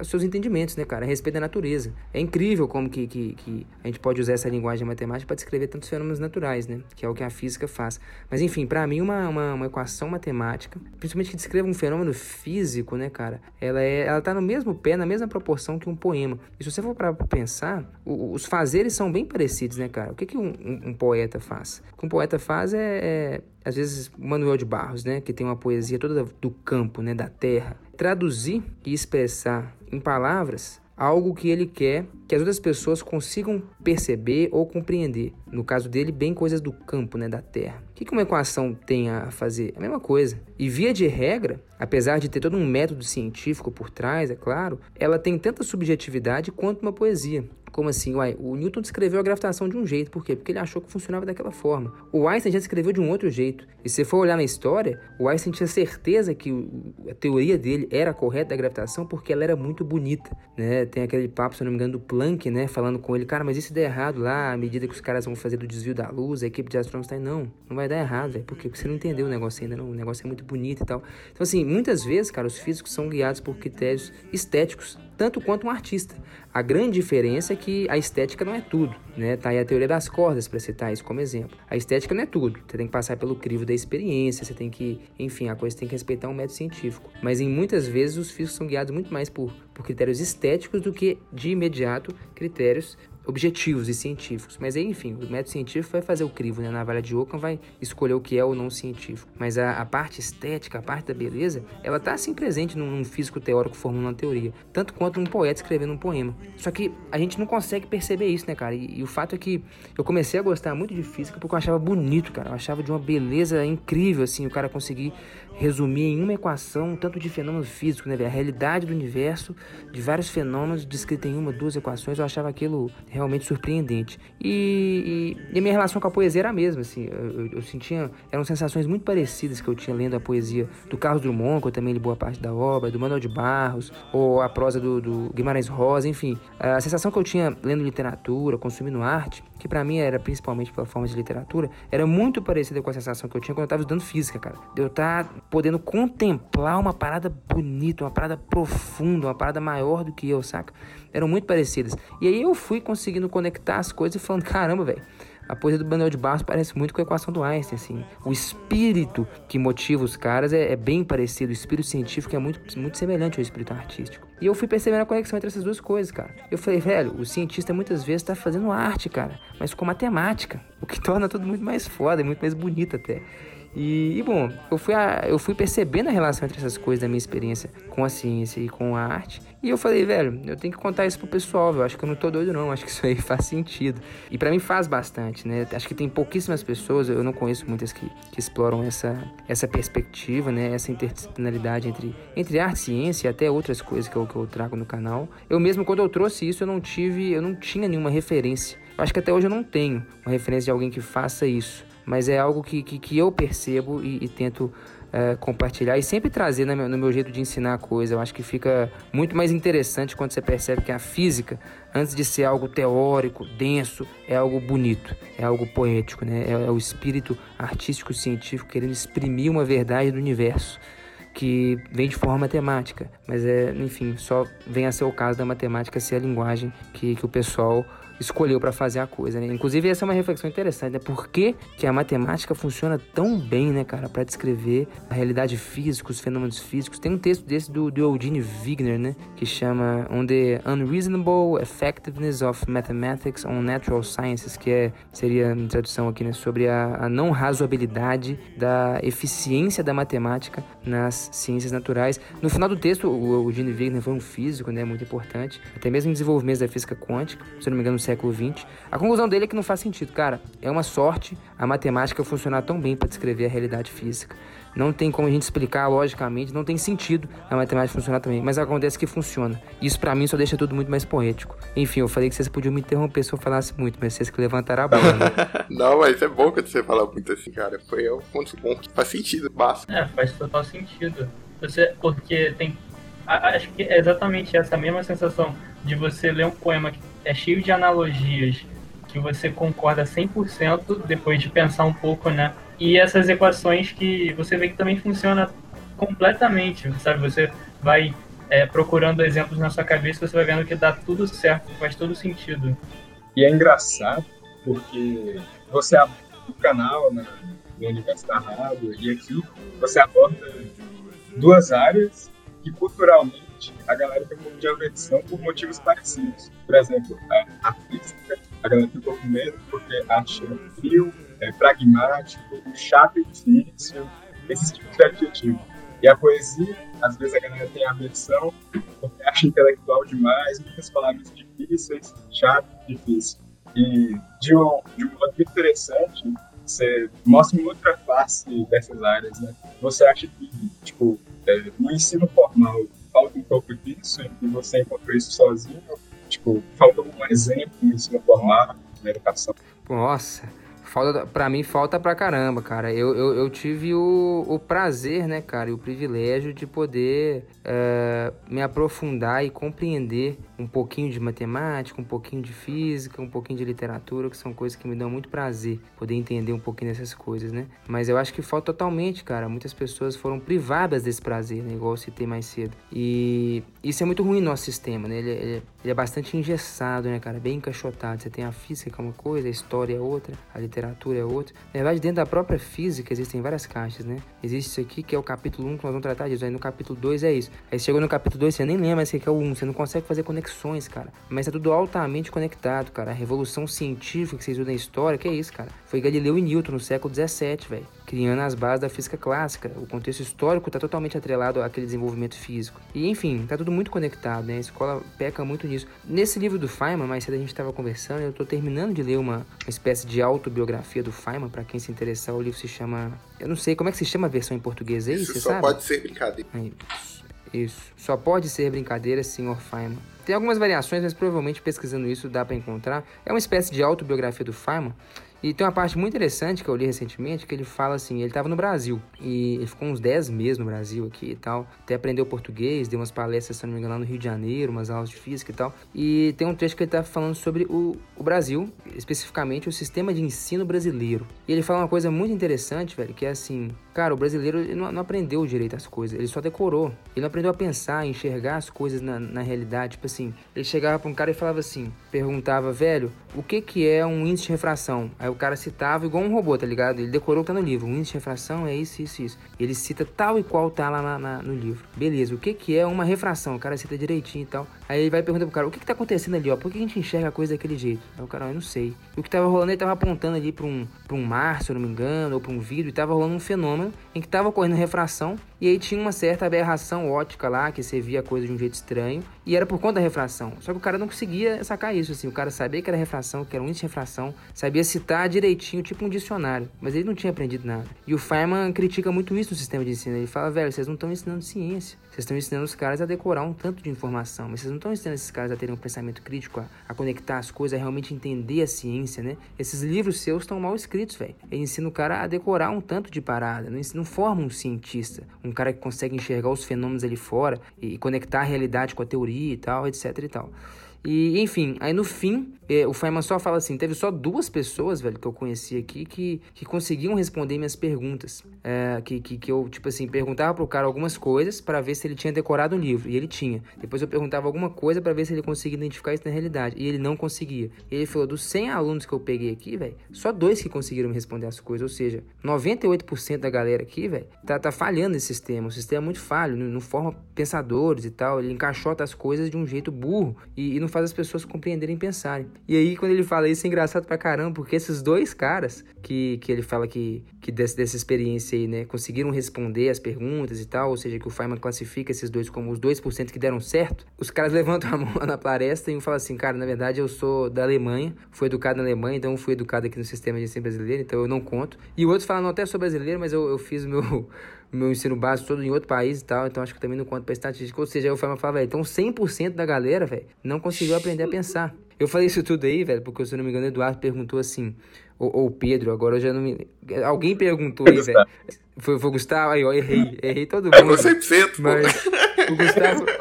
os seus entendimentos, né, cara, a respeito da natureza. É incrível como que, que, que a gente pode usar essa linguagem matemática para descrever tantos fenômenos naturais, né, que é o que a física faz. Mas, enfim, para mim, uma, uma, uma, equação matemática, principalmente que descreva um fenômeno físico, né, cara, ela, é, ela tá no mesmo pé, na mesma proporção que um poema. E se você for para pensar, o, os fazeres são bem parecidos, né, cara? O que, que um, um, um poeta faz? O que um poeta faz é, é às vezes Manuel de Barros, né, que tem uma poesia toda do campo, né, da terra, traduzir e expressar em palavras algo que ele quer que as outras pessoas consigam perceber ou compreender. No caso dele, bem coisas do campo, né, da terra. O que uma equação tem a fazer? A mesma coisa. E via de regra, apesar de ter todo um método científico por trás, é claro, ela tem tanta subjetividade quanto uma poesia. Como assim? Uai, o Newton descreveu a gravitação de um jeito. Por quê? Porque ele achou que funcionava daquela forma. O Einstein já descreveu de um outro jeito. E se for olhar na história, o Einstein tinha certeza que a teoria dele era correta da gravitação porque ela era muito bonita, né? Tem aquele papo, se não me engano, do Planck, né? Falando com ele, cara, mas se der errado lá, à medida que os caras vão fazer do desvio da luz, a equipe de astrônomos tá aí, não, não vai dar errado, velho, porque você não entendeu o negócio ainda, não. O negócio é muito bonito e tal. Então, assim, muitas vezes, cara, os físicos são guiados por critérios estéticos, tanto quanto um artista. A grande diferença é que a estética não é tudo, né? Tá aí a teoria das cordas para citar isso como exemplo. A estética não é tudo. Você tem que passar pelo crivo da experiência, você tem que, enfim, a coisa tem que respeitar um método científico. Mas em muitas vezes os físicos são guiados muito mais por, por critérios estéticos do que de imediato critérios objetivos e científicos. Mas aí, enfim, o método científico vai fazer o crivo, né? Na navalha de Ockham vai escolher o que é ou não científico. Mas a, a parte estética, a parte da beleza, ela está assim presente num, físico teórico formando uma teoria, tanto quanto um poeta escrevendo um poema. Só que a gente não consegue perceber isso, né, cara? E, e, o fato é que eu comecei a gostar muito de física porque eu achava bonito, cara. Eu achava de uma beleza incrível, assim, o cara conseguir resumir em uma equação tanto de fenômenos físicos, né, a realidade do universo, de vários fenômenos descritos em uma, duas equações, eu achava aquilo realmente surpreendente. E, e, e minha relação com a poesia era a mesma, assim, eu, eu, sentia, eram sensações muito parecidas que eu tinha lendo a poesia do Carlos Drummond, que eu também li boa parte da obra, do Manuel de Barros, ou a prosa do, do Guimarães Rosa, enfim, a sensação que eu tinha lendo literatura, consumindo arte, que para mim era principalmente pela forma de literatura, era muito parecida com a sensação que eu tinha quando eu estava estudando física, cara. Eu estar tá podendo contemplar uma parada bonita, uma parada profunda, uma parada maior do que eu, saca? Eram muito parecidas. E aí eu fui conseguindo conectar as coisas e falando, caramba, velho. A poesia do Manuel de Barros parece muito com a equação do Einstein, assim. O espírito que motiva os caras é, é, bem parecido. O espírito científico é muito, muito semelhante ao espírito artístico. E eu fui percebendo a conexão entre essas duas coisas, cara. Eu falei, velho, o cientista muitas vezes está fazendo arte, cara, mas com matemática. O que torna tudo muito mais foda, muito mais bonito até. E, e, bom, eu fui, a, eu fui percebendo a relação entre essas coisas da minha experiência com a ciência e com a arte. E eu falei, velho, eu tenho que contar isso pro pessoal, eu acho que eu não tô doido não, acho que isso aí faz sentido. E para mim faz bastante, né? Acho que tem pouquíssimas pessoas, eu não conheço muitas que, que exploram essa, essa perspectiva, né? Essa interdisciplinaridade entre, entre arte, ciência e até outras coisas que eu, que eu trago no canal. Eu mesmo, quando eu trouxe isso, eu não tive, eu não tinha nenhuma referência. Eu acho que até hoje eu não tenho uma referência de alguém que faça isso mas é algo que, que, que eu percebo e, e tento é, compartilhar e sempre trazer no meu, jeito de ensinar a coisa. Eu acho que fica muito mais interessante quando você percebe que a física, antes de ser algo teórico, denso, é algo bonito, é algo poético, né? é, é o espírito artístico científico querendo exprimir uma verdade do universo que vem de forma matemática, mas é, enfim, só vem a ser o caso da matemática ser a linguagem que, que o pessoal escolheu para fazer a coisa, né? Inclusive, essa é uma reflexão interessante, né? Por que, que a matemática funciona tão bem, né, cara, para descrever a realidade física, os fenômenos físicos? Tem um texto desse do, do Eugene Wigner, né? Que chama On the Unreasonable Effectiveness of Mathematics on Natural Sciences, que é, seria, em tradução aqui, né? Sobre a, a não razoabilidade da eficiência da matemática nas ciências naturais. No final do texto, o Eugene Wigner foi um físico, né? Muito importante, até mesmo em desenvolvimento da física quântica, se não me engano, século XX. A conclusão dele é que não faz sentido, cara. É uma sorte a matemática funcionar tão bem para descrever a realidade física. Não tem como a gente explicar logicamente, não tem sentido a matemática funcionar também, mas acontece que funciona. Isso para mim só deixa tudo muito mais poético. Enfim, eu falei que vocês podiam me interromper se eu falasse muito, mas vocês que levantaram a bola. Né? não, mas é bom quando você fala muito assim, cara. Foi um ponto bom que faz sentido, basta. É, faz total sentido. Você, porque tem. Acho que é exatamente essa mesma sensação de você ler um poema que é cheio de analogias que você concorda 100% depois de pensar um pouco, né? E essas equações que você vê que também funciona completamente, sabe? Você vai é, procurando exemplos na sua cabeça, você vai vendo que dá tudo certo, faz todo sentido. E é engraçado porque você abre o canal na, no Universo da Rádio e aqui você aborda duas áreas que culturalmente a galera tem um pouco de aversão por motivos parecidos. Por exemplo, a, a física, a galera tem um pouco medo porque acha frio, é, pragmático, chato e difícil, esses tipos de adjetivo. E a poesia, às vezes a galera tem aversão porque acha intelectual demais, muitas palavras difíceis, chato, difícil. E de um, de um modo muito interessante, você mostra uma outra face dessas áreas, né? Você acha que, tipo, é, no ensino formal falta um pouco disso, e você encontrou isso sozinho, Tipo, falta um exemplo no ensino formal, na educação. Nossa, falta, pra mim falta pra caramba, cara. Eu, eu, eu tive o, o prazer, né, cara, e o privilégio de poder uh, me aprofundar e compreender um pouquinho de matemática, um pouquinho de física, um pouquinho de literatura, que são coisas que me dão muito prazer poder entender um pouquinho dessas coisas, né? Mas eu acho que falta totalmente, cara. Muitas pessoas foram privadas desse prazer, né? Igual eu citei mais cedo. E isso é muito ruim no nosso sistema, né? Ele, ele, ele é bastante engessado, né, cara? Bem encaixotado. Você tem a física que é uma coisa, a história é outra, a literatura é outra. Na verdade, dentro da própria física existem várias caixas, né? Existe isso aqui que é o capítulo 1 que nós vamos tratar disso. Aí no capítulo 2 é isso. Aí chegou no capítulo 2, você nem lembra que é o 1. Você não consegue fazer conexões, cara. Mas é tudo altamente conectado, cara. A revolução científica que vocês viram na história, que é isso, cara? Foi Galileu e Newton no século 17, velho. Criando as bases da física clássica. O contexto histórico está totalmente atrelado àquele desenvolvimento físico. E enfim, tá tudo muito conectado, né? A escola peca muito nisso. Nesse livro do Feynman, mais cedo a gente estava conversando, eu tô terminando de ler uma, uma espécie de autobiografia do Feynman, para quem se interessar, o livro se chama. Eu não sei como é que se chama a versão em português aí, Isso você só sabe? pode ser brincadeira. Isso. Só pode ser brincadeira, Sr. Feynman. Tem algumas variações, mas provavelmente pesquisando isso dá para encontrar. É uma espécie de autobiografia do Feynman. E tem uma parte muito interessante que eu li recentemente, que ele fala assim, ele estava no Brasil, e ele ficou uns 10 meses no Brasil aqui e tal, até aprendeu português, deu umas palestras, se não me engano, lá no Rio de Janeiro, umas aulas de física e tal, e tem um trecho que ele tá falando sobre o, o Brasil, especificamente o sistema de ensino brasileiro. E ele fala uma coisa muito interessante, velho, que é assim, cara, o brasileiro não, não aprendeu direito as coisas, ele só decorou, ele não aprendeu a pensar, enxergar as coisas na, na realidade, tipo assim, ele chegava pra um cara e falava assim, perguntava, velho, o que que é um índice de refração? Aí o cara citava igual um robô, tá ligado? Ele decorou o que tá no livro. O índice de refração é isso, isso, isso. Ele cita tal e qual tá lá na, na, no livro. Beleza, o que que é uma refração? O cara cita direitinho e tal. Aí ele vai perguntar pro cara, o que que tá acontecendo ali, ó? Por que a gente enxerga a coisa daquele jeito? Aí o cara, eu não sei. E o que tava rolando, ele tava apontando ali pra um, pra um mar, se eu não me engano, ou pra um vidro, e tava rolando um fenômeno em que tava ocorrendo refração, e aí tinha uma certa aberração ótica lá, que você via a coisa de um jeito estranho, e era por conta da refração. Só que o cara não conseguia sacar isso, assim. O cara sabia que era refração, que era um índice de refração, sabia citar direitinho, tipo um dicionário, mas ele não tinha aprendido nada. E o Feynman critica muito isso no sistema de ensino. Ele fala, velho, vocês não estão ensinando ciência. Vocês estão ensinando os caras a decorar um tanto de informação, mas vocês não estão ensinando esses caras a terem um pensamento crítico, a, a conectar as coisas, a realmente entender a ciência, né? Esses livros seus estão mal escritos, velho. Ele ensina o cara a decorar um tanto de parada, não, forma um cientista, um cara que consegue enxergar os fenômenos ali fora e conectar a realidade com a teoria e tal, etc e tal. E, enfim, aí no fim, eh, o Feynman só fala assim: teve só duas pessoas, velho, que eu conheci aqui que, que conseguiam responder minhas perguntas. É, que, que, que eu, tipo assim, perguntava pro cara algumas coisas para ver se ele tinha decorado o livro. E ele tinha. Depois eu perguntava alguma coisa para ver se ele conseguia identificar isso na realidade. E ele não conseguia. E ele falou: dos 100 alunos que eu peguei aqui, velho, só dois que conseguiram me responder as coisas. Ou seja, 98% da galera aqui, velho, tá, tá falhando esse sistema. O sistema é muito falho, não, não forma pensadores e tal. Ele encaixota as coisas de um jeito burro e, e não faz as pessoas compreenderem e pensarem. E aí, quando ele fala isso, é engraçado pra caramba, porque esses dois caras que, que ele fala que, que desse, dessa experiência aí, né, conseguiram responder as perguntas e tal, ou seja, que o Feynman classifica esses dois como os 2% que deram certo, os caras levantam a mão na palestra e falam assim, cara, na verdade eu sou da Alemanha, fui educado na Alemanha, então fui educado aqui no sistema de ensino brasileiro, então eu não conto. E o outro fala, não, até sou brasileiro, mas eu, eu fiz o meu meu ensino básico todo em outro país e tal, então acho que também não conta pra estatística. Ou seja, eu falava, velho, então 100% da galera, velho, não conseguiu aprender a pensar. Eu falei isso tudo aí, velho, porque se eu não me engano, o Eduardo perguntou assim, ou, ou Pedro, agora eu já não me. Alguém perguntou aí, velho. Foi, foi o Gustavo, aí, ó, errei, errei todo mundo. Foi 100%, pô. Mas o Gustavo.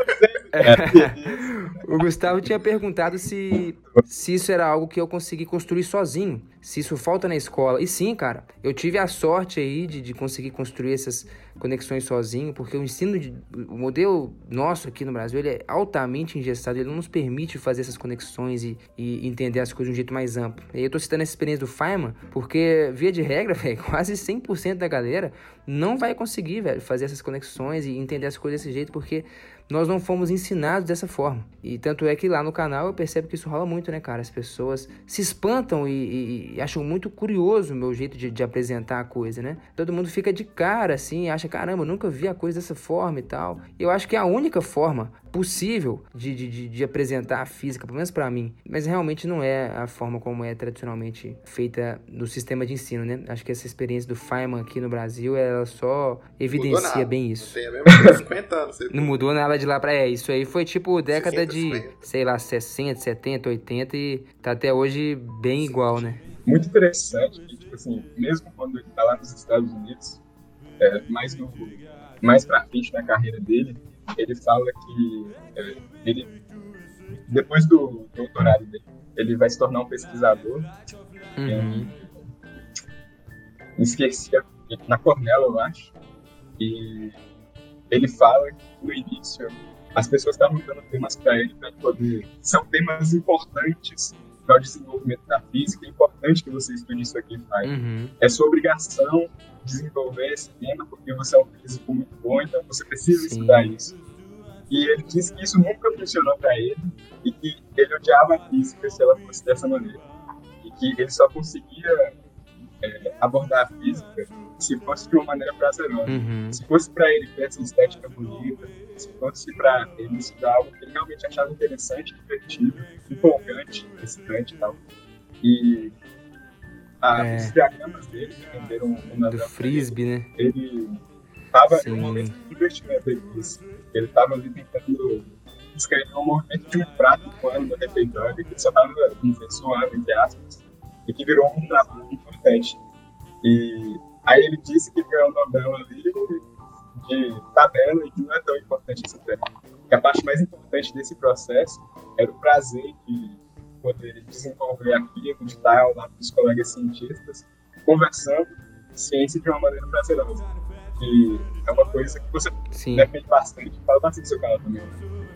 o Gustavo tinha perguntado se, se isso era algo que eu consegui construir sozinho, se isso falta na escola. E sim, cara, eu tive a sorte aí de, de conseguir construir essas conexões sozinho, porque o ensino, de, o modelo nosso aqui no Brasil, ele é altamente engessado, ele não nos permite fazer essas conexões e, e entender as coisas de um jeito mais amplo. E eu tô citando essa experiência do Feynman, porque, via de regra, velho, quase 100% da galera não vai conseguir, velho, fazer essas conexões e entender as coisas desse jeito, porque nós não fomos ensinados dessa forma. E tanto é que lá no canal eu percebo que isso rola muito. né, cara? As pessoas se espantam e, e, e acham muito curioso o meu jeito de, de, apresentar a coisa, né? Todo mundo fica de cara, assim, acha, caramba, eu nunca vi a coisa dessa forma e tal. Eu acho que é a única forma possível de, de, de apresentar a física, pelo menos para mim. Mas realmente não é a forma como é tradicionalmente feita no sistema de ensino, né? Acho que essa experiência do Feynman aqui no Brasil, ela só evidencia bem isso. Não tem a mesma 50 anos. não mudou nada de lá pra... É, isso aí foi tipo década de, sei lá, 60, 70, 80 e tá até hoje bem igual, né? Muito interessante que, tipo assim, mesmo quando ele tá lá nos Estados Unidos, é, mais, no, mais pra frente na carreira dele, ele fala que é, ele, depois do doutorado dele, ele vai se tornar um pesquisador. Uhum. esqueci, na Cornell, eu acho. E ele fala que no início as pessoas estavam dando temas para ele para poder. São temas importantes para o desenvolvimento da física. É importante que você estude isso aqui. Uhum. É sua obrigação desenvolver esse tema porque você é um físico muito bom, então você precisa Sim. estudar isso. E ele disse que isso nunca funcionou para ele e que ele odiava a física se ela fosse dessa maneira. E que ele só conseguia é, abordar a física se fosse de uma maneira prazerosa. Uhum. Se fosse para ele ver essa estética bonita, se fosse para ele estudar algo que ele realmente achava interessante, divertido, empolgante, excitante e tal. E a, é. os diagramas dele que venderam Do frisbee, né? Ele estava em um momento de investimento, ele disse. Ele estava ali tentando descrever um movimento de um prato voando no refeitório, que ele só estava suando, entre aspas, e que virou um trabalho importante. E aí ele disse que ganhou o Nobel ali de tabela e que não é tão importante esse tema. Que a parte mais importante desse processo era o prazer de poder desenvolver aquilo, de estar ao lado dos colegas cientistas, conversando ciência de uma maneira prazerosa que é uma coisa que você Sim. defende bastante, fala bastante do seu canal também.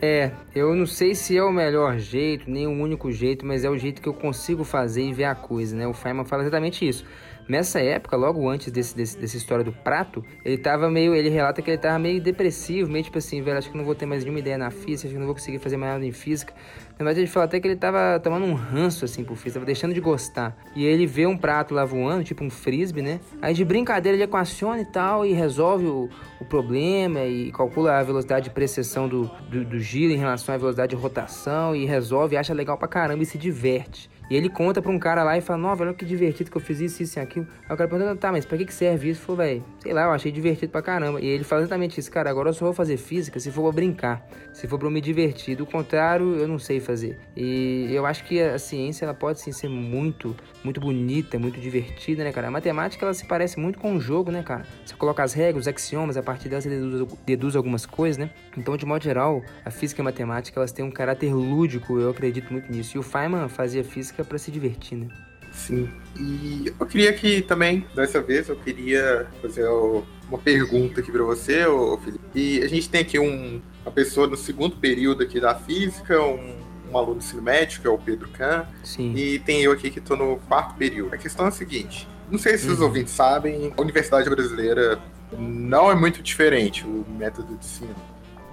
É, eu não sei se é o melhor jeito, nem o único jeito, mas é o jeito que eu consigo fazer e ver a coisa, né? O Feynman fala exatamente isso. Nessa época, logo antes desse, desse, dessa história do prato, ele tava meio. Ele relata que ele tava meio depressivo, meio tipo assim, velho, acho que não vou ter mais nenhuma ideia na física, acho que não vou conseguir fazer mais nada em física. Na verdade, ele fala até que ele tava tomando um ranço assim por física, tava deixando de gostar. E ele vê um prato lá voando, tipo um frisbee, né? Aí de brincadeira ele equaciona e tal, e resolve o, o problema, e calcula a velocidade de precessão do, do, do giro em relação à velocidade de rotação, e resolve, acha legal pra caramba e se diverte. E ele conta pra um cara lá e fala, não, velho, que divertido que eu fiz isso, isso e aquilo. Aí o cara pergunta, tá, mas pra que, que serve isso? Falou, velho, sei lá, eu achei divertido pra caramba. E ele fala exatamente isso, cara, agora eu só vou fazer física se for pra brincar, se for pra me divertir. Do contrário, eu não sei fazer. E eu acho que a ciência, ela pode sim ser muito, muito bonita, muito divertida, né, cara? A matemática, ela se parece muito com um jogo, né, cara? Você coloca as regras, os axiomas, a partir delas você deduz, deduz algumas coisas, né? Então, de modo geral, a física e a matemática, elas têm um caráter lúdico, eu acredito muito nisso. E o Feynman fazia física para se divertir, né? Sim. E eu queria que também, dessa vez, eu queria fazer uma pergunta aqui para você, Felipe. E a gente tem aqui um, uma pessoa no segundo período aqui da física, um, um aluno do ensino médio, que é o Pedro Kahn. Sim. E tem eu aqui que estou no quarto período. A questão é a seguinte: não sei se uhum. os ouvintes sabem, a Universidade Brasileira não é muito diferente o método de ensino.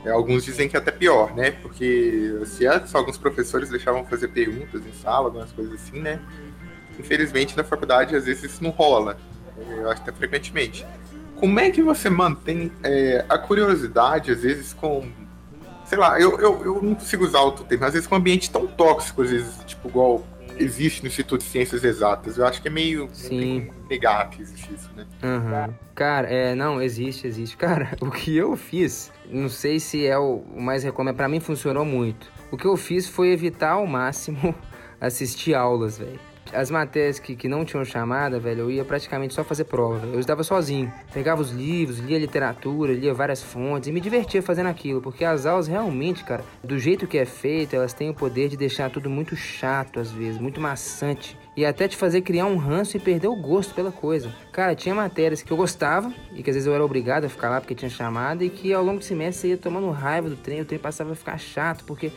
É, alguns dizem que é até pior, né? Porque se antes alguns professores deixavam fazer perguntas em sala, algumas coisas assim, né? Infelizmente na faculdade às vezes isso não rola. Eu acho até frequentemente. Como é que você mantém é, a curiosidade, às vezes, com. Sei lá, eu, eu, eu não consigo usar o termo, às vezes com um ambiente tão tóxico, às vezes, tipo, igual existe no Instituto de Ciências Exatas. Eu acho que é meio Sim. negar que existe isso, né? Uhum. Cara, é, não, existe, existe. Cara, o que eu fiz, não sei se é o, mais recomendado, para mim funcionou muito. O que eu fiz foi evitar ao máximo assistir aulas, velho as matérias que, que não tinham chamada, velho, eu ia praticamente só fazer prova. Eu estudava sozinho. Pegava os livros, lia literatura, lia várias fontes e me divertia fazendo aquilo. Porque as aulas realmente, cara, do jeito que é feito, elas têm o poder de deixar tudo muito chato às vezes, muito maçante. E até te fazer criar um ranço e perder o gosto pela coisa. Cara, tinha matérias que eu gostava e que às vezes eu era obrigado a ficar lá porque tinha chamada e que ao longo do semestre você ia tomando raiva do trem, o trem passava a ficar chato porque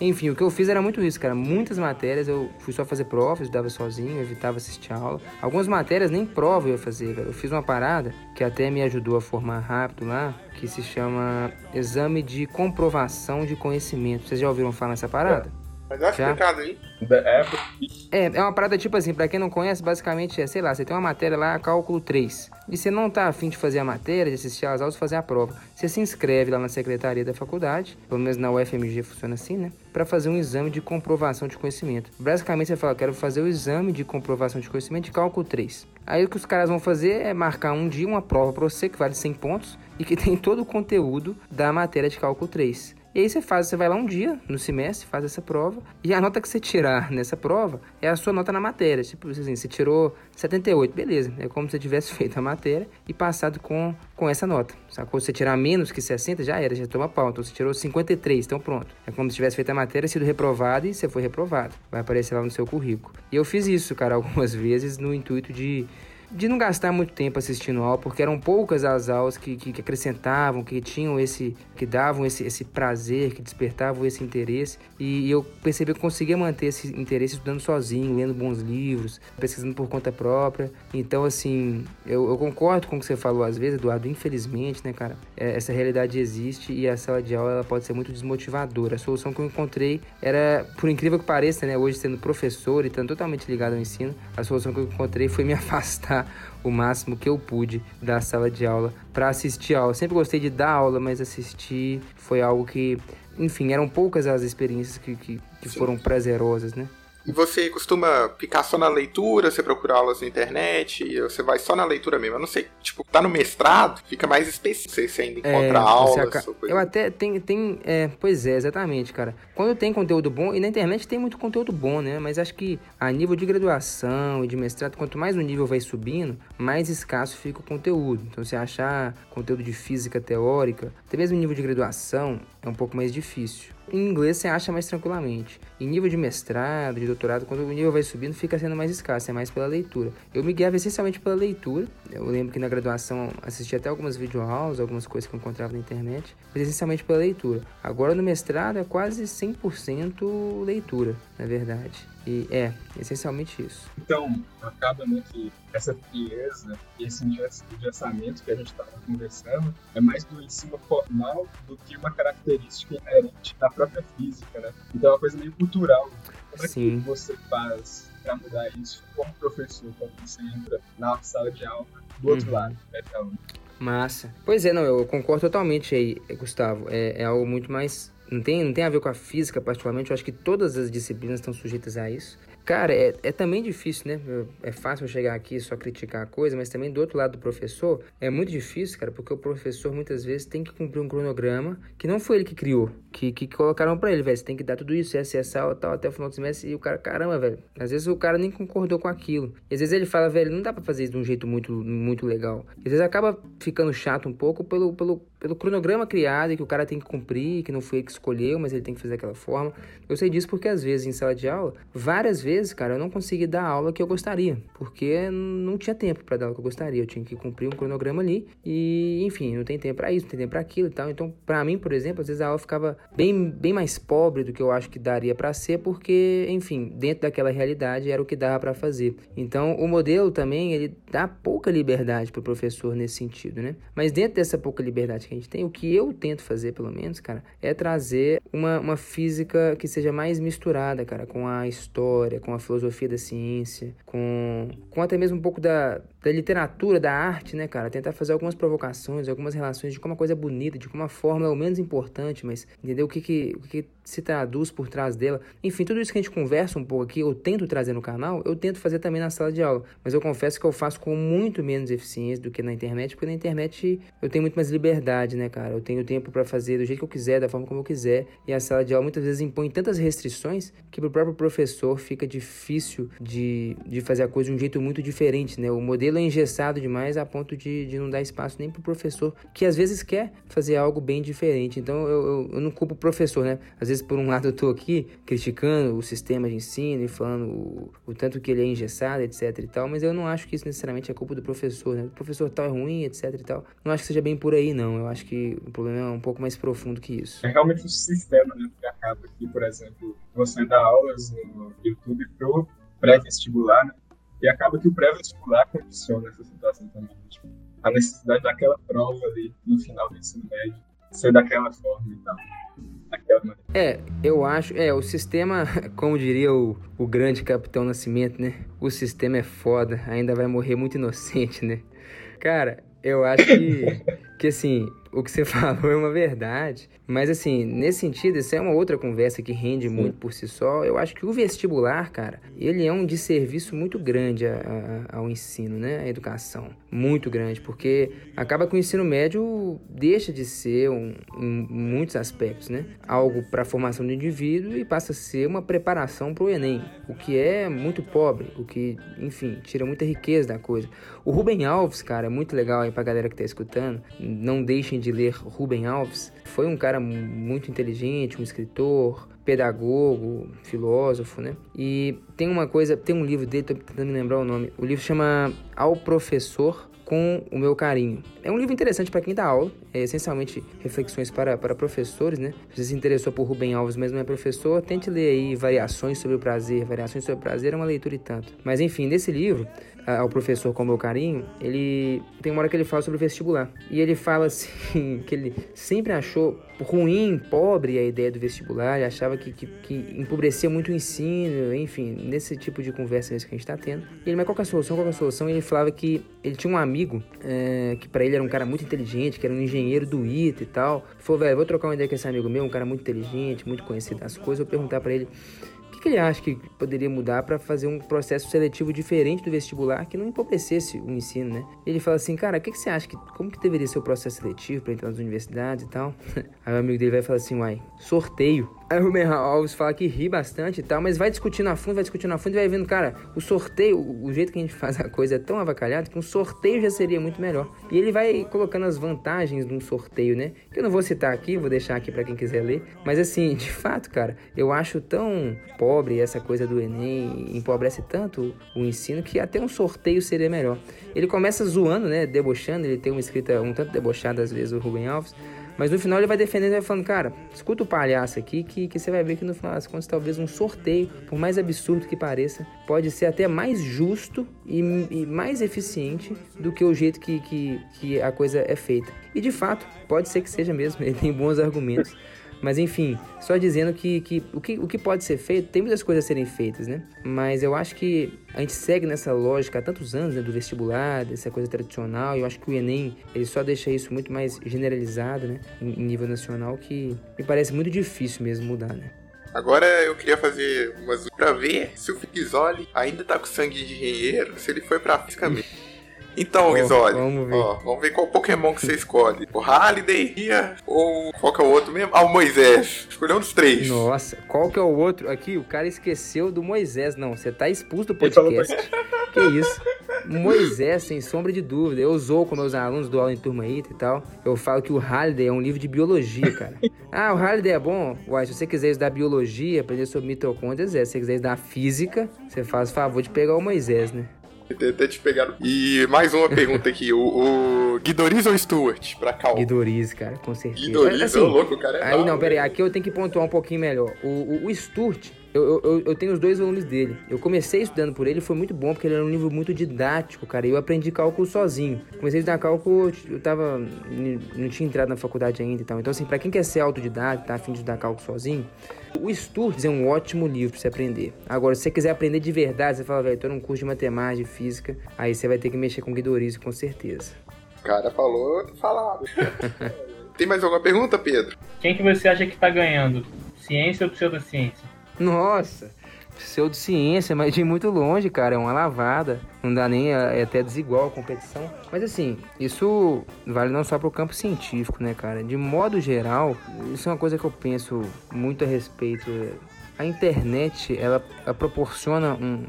enfim, o que eu fiz era muito isso, cara. Muitas matérias eu fui só fazer prova, estudava sozinho, evitava assistir aula. Algumas matérias nem prova eu ia fazer, velho. Eu fiz uma parada que até me ajudou a formar rápido lá, que se chama Exame de Comprovação de Conhecimento. Vocês já ouviram falar nessa parada? Mas é explicado aí. É, é, é uma parada tipo assim, pra quem não conhece, basicamente é, sei lá, você tem uma matéria lá, cálculo 3, e você não tá afim de fazer a matéria, de assistir às aulas, fazer a prova. Você se inscreve lá na secretaria da faculdade, pelo menos na UFMG funciona assim, né? Pra fazer um exame de comprovação de conhecimento. Basicamente você fala, quero fazer o exame de comprovação de conhecimento de cálculo 3. Aí o que os caras vão fazer é marcar um dia uma prova pra você, que vale 100 pontos, e que tem todo o conteúdo da matéria de cálculo 3. E aí você faz, você vai lá um dia no semestre, faz essa prova, e a nota que você tirar nessa prova é a sua nota na matéria. Tipo assim, você tirou 78, beleza. É como se você tivesse feito a matéria e passado com, com essa nota. Sacou? Se você tirar menos que 60, já era, já toma pau. Então você tirou 53, então pronto. É como se tivesse feito a matéria, sido reprovado e você foi reprovado. Vai aparecer lá no seu currículo. E eu fiz isso, cara, algumas vezes no intuito de de não gastar muito tempo assistindo aula, porque eram poucas as aulas que, que, que, acrescentavam, que tinham esse, que davam esse, esse prazer, que despertavam esse interesse. E, eu percebi que conseguia manter esse interesse estudando sozinho, lendo bons livros, pesquisando por conta própria. Então, assim, eu, eu concordo com o que você falou às vezes, Eduardo. Infelizmente, né, cara, é, essa realidade existe e a sala de aula ela pode ser muito desmotivadora. A solução que eu encontrei era, por incrível que pareça, né, hoje sendo professor e estando totalmente ligado ao ensino, a solução que eu encontrei foi me afastar o máximo que eu pude da sala de aula para assistir aula. Sempre gostei de dar aula, mas assistir foi algo que, enfim, eram poucas as experiências que, que, que foram prazerosas, né? E você costuma ficar só na leitura, você procura aulas na internet, você vai só na leitura mesmo. Eu não sei, tipo, tá no mestrado, fica mais específico, você ainda encontra é, aulas. Aca... Eu até tem, tem é, pois é, exatamente, cara. Quando tem conteúdo bom, e na internet tem muito conteúdo bom, né? Mas acho que a nível de graduação e de mestrado, quanto mais o nível vai subindo, mais escasso fica o conteúdo. Então, você achar conteúdo de física teórica, até mesmo nível de graduação, é um pouco mais difícil. Em inglês você acha mais tranquilamente. Em nível de mestrado, de doutorado, quando o nível vai subindo, fica sendo mais escasso, é mais pela leitura. Eu me guiava essencialmente pela leitura. Eu lembro que na graduação assisti até algumas videoaulas, algumas coisas que eu encontrava na internet, mas essencialmente pela leitura. Agora no mestrado é quase 100% leitura, na verdade. E é, essencialmente isso. Então, acaba né, que essa frieza e esse engessamento que a gente estava conversando é mais do ensino formal do que uma característica inerente da própria física, né? Então é uma coisa meio cultural. Como é Sim. que você faz para mudar isso como professor, quando você entra na sala de aula do outro uhum. lado, né, Massa. Pois é, não, eu concordo totalmente aí, Gustavo. É, é algo muito mais não tem, não tem a ver com a física, particularmente. Eu acho que todas as disciplinas estão sujeitas a isso. Cara, é, é também difícil, né? É fácil chegar aqui e só criticar a coisa, mas também do outro lado do professor é muito difícil, cara, porque o professor muitas vezes tem que cumprir um cronograma que não foi ele que criou, que, que colocaram para ele, velho. Você tem que dar tudo isso, essa, essa, tal, até o final do semestre. E o cara, caramba, velho. Às vezes o cara nem concordou com aquilo. E às vezes ele fala, velho, não dá para fazer isso de um jeito muito, muito legal. E às vezes acaba ficando chato um pouco pelo, pelo, pelo cronograma criado e que o cara tem que cumprir, que não foi ele que escolheu, mas ele tem que fazer daquela forma. Eu sei disso porque às vezes em sala de aula, várias vezes, cara, eu não consegui dar a aula que eu gostaria, porque não tinha tempo para dar o que eu gostaria. Eu tinha que cumprir um cronograma ali e, enfim, não tem tempo para isso, não tem tempo para aquilo e tal. Então, para mim, por exemplo, às vezes a aula ficava bem, bem mais pobre do que eu acho que daria para ser, porque, enfim, dentro daquela realidade era o que dava para fazer. Então, o modelo também, ele dá pouca liberdade pro professor nesse sentido, né? Mas dentro dessa pouca liberdade que a gente tem, o que eu tento fazer, pelo menos, cara, é trazer uma, uma física que seja mais misturada, cara, com a história, com a filosofia da ciência, com, com até mesmo um pouco da, da literatura, da arte, né, cara? Tentar fazer algumas provocações, algumas relações de como uma coisa é bonita, de como a fórmula é o menos importante, mas entender o que, que, o que se traduz por trás dela. Enfim, tudo isso que a gente conversa um pouco aqui, eu tento trazer no canal, eu tento fazer também na sala de aula. Mas eu confesso que eu faço com muito menos eficiência do que na internet, porque na internet eu tenho muito mais liberdade, né, cara? Eu tenho tempo para fazer do jeito que eu quiser, da forma como eu quiser. E a sala de aula muitas vezes impõe tantas restrições que pro próprio professor fica difícil de, de fazer a coisa de um jeito muito diferente, né? O modelo é engessado demais a ponto de, de não dar espaço nem pro professor, que às vezes quer fazer algo bem diferente. Então eu, eu, eu não culpo o professor, né? Às vezes, por um lado, eu tô aqui criticando o sistema de ensino e falando o, o tanto que ele é engessado, etc e tal, mas eu não acho que isso necessariamente é culpa do professor, né? O professor tal é ruim, etc e tal. Não acho que seja bem por aí, não. Eu acho que o problema é um pouco mais profundo que isso. É realmente o sistema, né? Que acaba aqui, por exemplo, você dá aulas no YouTube pro pré-vestibular, né? E acaba que o pré-vestibular condiciona essa situação também. Tipo, a necessidade daquela prova ali no final do ensino médio ser daquela forma e tal. É, eu acho, é, o sistema, como diria o, o grande Capitão Nascimento, né? O sistema é foda, ainda vai morrer muito inocente, né? Cara, eu acho que, que assim, o que você falou é uma verdade. Mas, assim, nesse sentido, isso é uma outra conversa que rende Sim. muito por si só. Eu acho que o vestibular, cara, ele é um desserviço muito grande a, a, ao ensino, né? À educação. Muito grande, porque acaba que o ensino médio deixa de ser, um, em muitos aspectos, né? Algo para a formação do indivíduo e passa a ser uma preparação para o Enem. O que é muito pobre, o que, enfim, tira muita riqueza da coisa. O Rubem Alves, cara, é muito legal aí pra galera que tá escutando. Não deixem de ler Rubem Alves. Foi um cara muito inteligente, um escritor, pedagogo, filósofo, né? E tem uma coisa, tem um livro dele, tô tentando me lembrar o nome. O livro chama Ao Professor com o meu carinho. É um livro interessante para quem dá aula, é essencialmente reflexões para, para professores, né? Se você se interessou por Rubem Alves, mas não é professor, tente ler aí Variações sobre o Prazer. Variações sobre o Prazer é uma leitura e tanto. Mas enfim, nesse livro, ao professor com meu carinho, ele tem uma hora que ele fala sobre o vestibular. E ele fala assim, que ele sempre achou ruim, pobre a ideia do vestibular, ele achava que, que, que empobrecia muito o ensino, enfim, nesse tipo de conversa que a gente está tendo. E ele, mas qual é a solução? Qual é a solução? E ele falava que ele tinha um amigo é, que para ele era um cara muito inteligente, que era um engenheiro do ITA e tal. Falou, velho, vou trocar uma ideia com esse amigo meu, um cara muito inteligente, muito conhecido das coisas, vou perguntar para ele que ele acha que poderia mudar para fazer um processo seletivo diferente do vestibular que não empobrecesse o ensino, né? Ele fala assim, cara, o que, que você acha que como que deveria ser o processo seletivo para entrar nas universidades e tal? Aí o amigo dele vai falar assim, uai, sorteio. Aí o Rubem Alves fala que ri bastante e tal, mas vai discutindo a fundo, vai discutindo a fundo e vai vendo, cara, o sorteio, o jeito que a gente faz a coisa é tão avacalhado que um sorteio já seria muito melhor. E ele vai colocando as vantagens de um sorteio, né? Que eu não vou citar aqui, vou deixar aqui para quem quiser ler. Mas assim, de fato, cara, eu acho tão pobre essa coisa do Enem, empobrece tanto o ensino que até um sorteio seria melhor. Ele começa zoando, né? Debochando, ele tem uma escrita um tanto debochada às vezes, o Rubem Alves. Mas no final ele vai defendendo e vai falando, cara, escuta o palhaço aqui que, que você vai ver que no final das contas talvez um sorteio, por mais absurdo que pareça, pode ser até mais justo e, e mais eficiente do que o jeito que, que, que a coisa é feita. E de fato, pode ser que seja mesmo, ele tem bons argumentos. Mas enfim, só dizendo que, que, o que o que pode ser feito, tem muitas coisas a serem feitas, né? Mas eu acho que a gente segue nessa lógica há tantos anos, né, do vestibular, dessa coisa tradicional, eu acho que o Enem, ele só deixa isso muito mais generalizado, né, em nível nacional, que me parece muito difícil mesmo mudar, né? Agora eu queria fazer umas pra ver se o Fixoli ainda tá com sangue de engenheiro, se ele foi pra física mesmo. Então, Risoli, vamos ver. Ó, vamos ver qual Pokémon que você escolhe. O Halliday ou qual que é o outro mesmo? Ah, o Moisés. Escolheu um dos três. Nossa, qual que é o outro? Aqui, o cara esqueceu do Moisés. Não, você tá expulso do podcast. que isso? Moisés, sem sombra de dúvida. Eu usou com meus alunos do aula em turma aí e tal. Eu falo que o Halliday é um livro de biologia, cara. ah, o Halliday é bom? Uai, se você quiser estudar biologia, aprender sobre mitocôndrias, é. Se você quiser estudar física, você faz o favor de pegar o Moisés, né? Até te pegaram. E mais uma pergunta aqui: o, o Guidoriz ou Stuart pra Cal? Guidoriz, cara, com certeza. Guidoriz, assim, louco, cara. É aí não, pera aí, aqui eu tenho que pontuar um pouquinho melhor. O, o, o Stuart, eu, eu, eu, tenho os dois volumes dele. Eu comecei estudando por ele, foi muito bom, porque ele era um livro muito didático, cara. E eu aprendi cálculo sozinho. Comecei a estudar cálculo, eu tava. Não tinha entrado na faculdade ainda e tal. Então, assim, pra quem quer ser autodidata, tá afim de estudar cálculo sozinho, o Sturges é um ótimo livro pra você aprender. Agora, se você quiser aprender de verdade, você fala, velho, tô num curso de matemática, de física, aí você vai ter que mexer com Guidorizo, com certeza. O cara falou, falado. Tem mais alguma pergunta, Pedro? Quem que você acha que tá ganhando? Ciência ou pseudociência? Nossa, pseudociência, mas de muito longe, cara, é uma lavada. Não dá nem, é até desigual a competição. Mas assim, isso vale não só para o campo científico, né, cara? De modo geral, isso é uma coisa que eu penso muito a respeito. A internet, ela, ela proporciona um,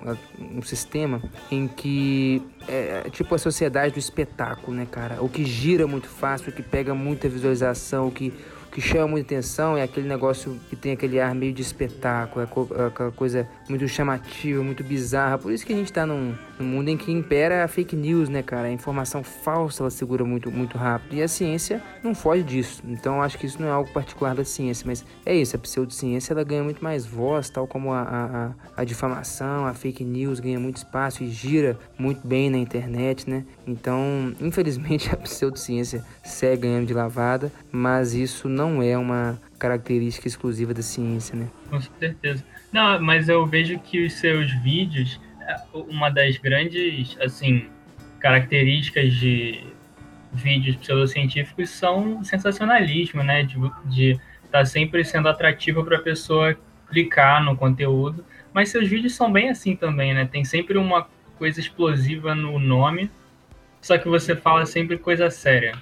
um sistema em que é, é tipo a sociedade do espetáculo, né, cara? O que gira muito fácil, o que pega muita visualização, o que que chama muita atenção é aquele negócio que tem aquele ar meio de espetáculo, é aquela coisa muito chamativa, muito bizarra. Por isso que a gente tá num, num, mundo em que impera a fake news, né, cara? A informação falsa ela segura muito, muito rápido. E a ciência não foge disso. Então acho que isso não é algo particular da ciência, mas é isso, a pseudociência ela ganha muito mais voz, tal como a, a, a difamação, a fake news ganha muito espaço e gira muito bem na internet, né? Então, infelizmente, a pseudociência segue ganhando de lavada, mas isso não é uma característica exclusiva da ciência, né? Com certeza. Não, mas eu vejo que os seus vídeos, uma das grandes, assim, características de vídeos pseudocientíficos são sensacionalismo, né? De estar tá sempre sendo atrativo para a pessoa clicar no conteúdo. Mas seus vídeos são bem assim também, né? Tem sempre uma coisa explosiva no nome, só que você fala sempre coisa séria.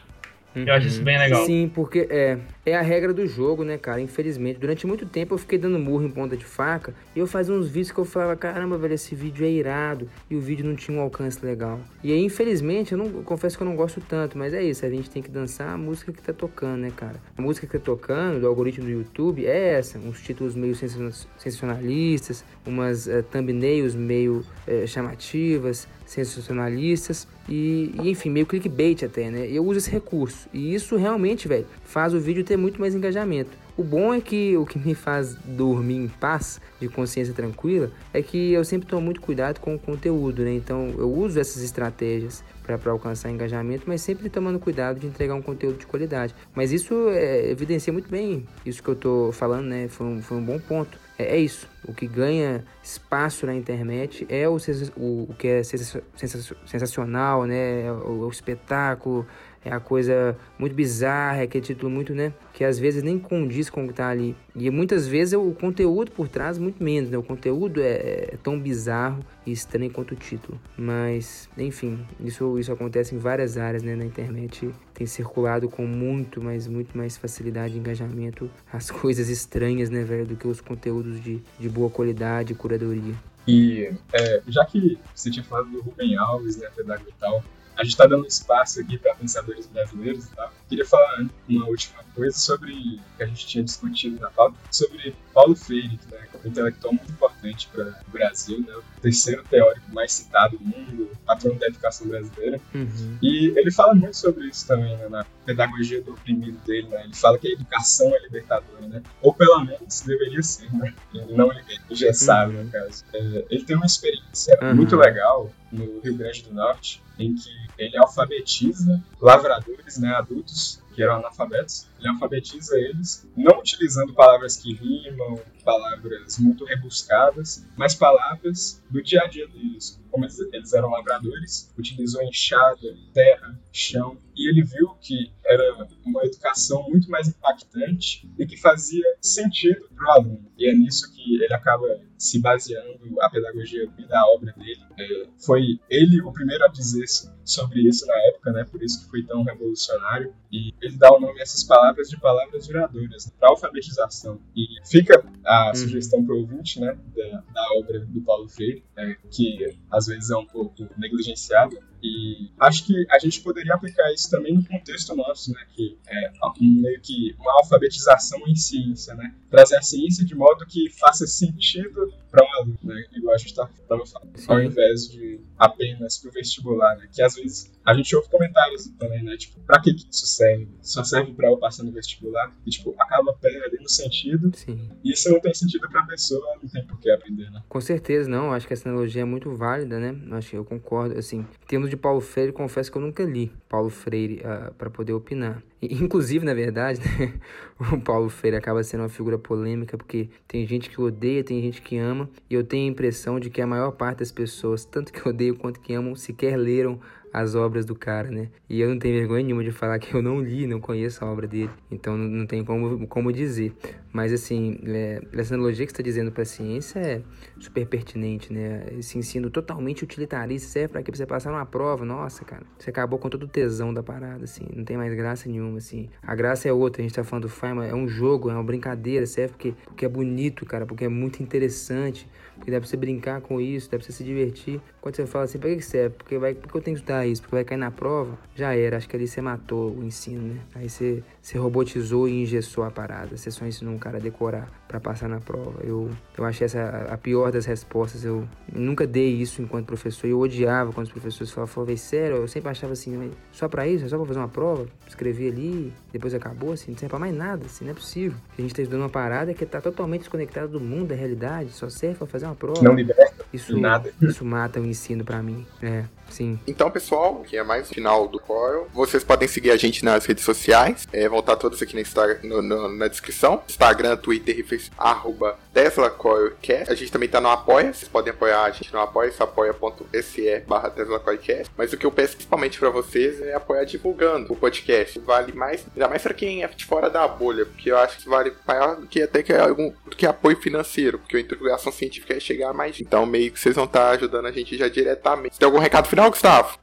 Uhum. Eu acho isso bem legal. Sim, porque é, é a regra do jogo, né, cara? Infelizmente, durante muito tempo eu fiquei dando murro em ponta de faca e eu fazia uns vídeos que eu falava, caramba, velho, esse vídeo é irado e o vídeo não tinha um alcance legal. E aí, infelizmente, eu não eu confesso que eu não gosto tanto, mas é isso, a gente tem que dançar a música que tá tocando, né, cara? A música que tá tocando do algoritmo do YouTube é essa, uns títulos meio sensacionalistas, umas uh, thumbnails meio uh, chamativas, sensacionalistas e, e, enfim, meio clickbait até, né? Eu uso esse recurso e isso realmente, velho, faz o vídeo ter muito mais engajamento. O bom é que o que me faz dormir em paz, de consciência tranquila, é que eu sempre tomo muito cuidado com o conteúdo, né? Então eu uso essas estratégias para alcançar engajamento, mas sempre tomando cuidado de entregar um conteúdo de qualidade. Mas isso é, evidencia muito bem isso que eu tô falando, né? Foi um, foi um bom ponto. É, é isso. O que ganha espaço na internet é o, o, o que é sensacional, né? É o, o espetáculo, é a coisa muito bizarra, é aquele título muito, né? Que às vezes nem condiz com o que tá ali. E muitas vezes o conteúdo por trás muito menos, né? O conteúdo é, é tão bizarro e estranho quanto o título. Mas, enfim, isso, isso acontece em várias áreas, né? Na internet tem circulado com muito, mas muito mais facilidade de engajamento as coisas estranhas, né, velho? Do que os conteúdos de, de boa qualidade, curadoria. E é, já que você tinha falado do Rubem Alves, né, pedagogo e tal, a gente está dando espaço aqui para pensadores brasileiros e tal. Queria falar uma última coisa sobre que a gente tinha discutido na pauta, sobre Paulo Freire, que é um intelectual muito importante para o Brasil, né? o terceiro teórico mais citado do mundo, patrão da educação brasileira. Uhum. E ele fala muito sobre isso também né? na pedagogia do oprimido dele. Né? Ele fala que a educação é libertadora, né? ou pelo menos deveria ser, né? e não engessado, uhum. no caso. É, ele tem uma experiência uhum. muito legal no Rio Grande do Norte, em que ele alfabetiza lavradores, né, adultos, que eram analfabetos, ele alfabetiza eles, não utilizando palavras que rimam, palavras muito rebuscadas, mas palavras do dia a dia deles. Como eles eram lavradores, utilizou enxada, terra, chão, e ele viu que era uma educação muito mais impactante e que fazia sentido para o aluno. E é nisso que ele acaba se baseando a pedagogia da obra dele. É, foi ele o primeiro a dizer sobre isso na época, né? Por isso que foi tão revolucionário. E ele dá o nome a essas palavras de palavras duradouras né, para alfabetização. E fica a uhum. sugestão para o ouvinte, né? Da, da, obra do Paulo Freire, é, que às vezes é um pouco negligenciada. E acho que a gente poderia aplicar isso também no contexto nosso, né? Que é meio que uma alfabetização em ciência, né? Trazer a ciência de modo que faça sentido para um aluno, né? Igual a gente estava falando, Sim. ao invés de apenas para o vestibular, né? Que às vezes a gente ouve comentários também, né? Tipo, para que, que isso serve? Só serve para eu passar no vestibular? E, tipo, acaba perdendo sentido. Sim. E isso não tem sentido para a pessoa, não tem por que aprender, né? Com certeza, não. Acho que essa analogia é muito válida, né? Acho que eu concordo. Assim, em termos de Paulo Freire, confesso que eu nunca li Paulo Freire uh, ah, para poder opinar. Inclusive, na verdade, né, o Paulo Freire acaba sendo uma figura polêmica porque tem gente que odeia, tem gente que ama, e eu tenho a impressão de que a maior parte das pessoas, tanto que odeiam quanto que amam, sequer leram as obras do cara, né? E eu não tenho vergonha nenhuma de falar que eu não li, não conheço a obra dele, então não tem como, como dizer. Mas assim, é, essa analogia que está dizendo para a ciência é super pertinente, né? Esse ensino totalmente utilitarista serve para que você passar numa prova, nossa, cara, você acabou com todo o tesão da parada, assim, não tem mais graça nenhuma, assim. A graça é outra, a gente tá falando do Feynman, é um jogo, é uma brincadeira, serve porque, porque é bonito, cara, porque é muito interessante, porque dá pra você brincar com isso, dá pra você se divertir. Quando você fala assim, pra que serve? Porque, vai, porque eu tenho que estudar isso? Porque vai cair na prova? Já era, acho que ali você matou o ensino, né? Aí você, você robotizou e engessou a parada. Você só ensinou um cara a decorar para passar na prova. Eu, eu achei essa a pior das respostas. Eu nunca dei isso enquanto professor. Eu odiava quando os professores falavam, falei, sério, eu sempre achava assim, só para isso? Só pra fazer uma prova? Escrevi ali, depois acabou, assim, não serve pra mais nada, assim, não é possível. A gente tá estudando uma parada que tá totalmente desconectada do mundo, da realidade, só serve pra fazer uma prova. Não liberta. Isso, Nada. isso mata o ensino pra mim. É, sim. Então, pessoal, que é mais o final do Coil. Vocês podem seguir a gente nas redes sociais. É, vão estar todos aqui no Instagram, no- no- na descrição. Instagram, Twitter e Facebook, arroba TeslaCoilCast. A gente também tá no Apoia. Vocês podem apoiar a gente no Apoia, apoia.se barra TeslaCoilCast. Mas o que eu peço principalmente pra vocês é apoiar divulgando o podcast. Vale mais, ainda mais pra quem é de fora da bolha, porque eu acho que vale maior do que até que algum do que apoio financeiro, porque a divulgação científica é chegar mais. Então, meio que vocês vão estar ajudando a gente já diretamente. Você tem algum recado final, Gustavo?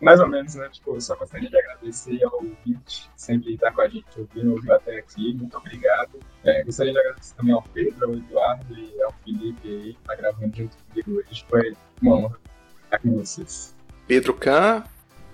Mais ou menos, né? Tipo, eu só gostaria de agradecer ao ouvinte sempre está com a gente ouvindo, ouviu até aqui. Muito obrigado. É, gostaria de agradecer também ao Pedro, ao Eduardo e ao Felipe aí, que tá gravando junto comigo hoje. Foi uma honra estar com vocês. Pedro Can,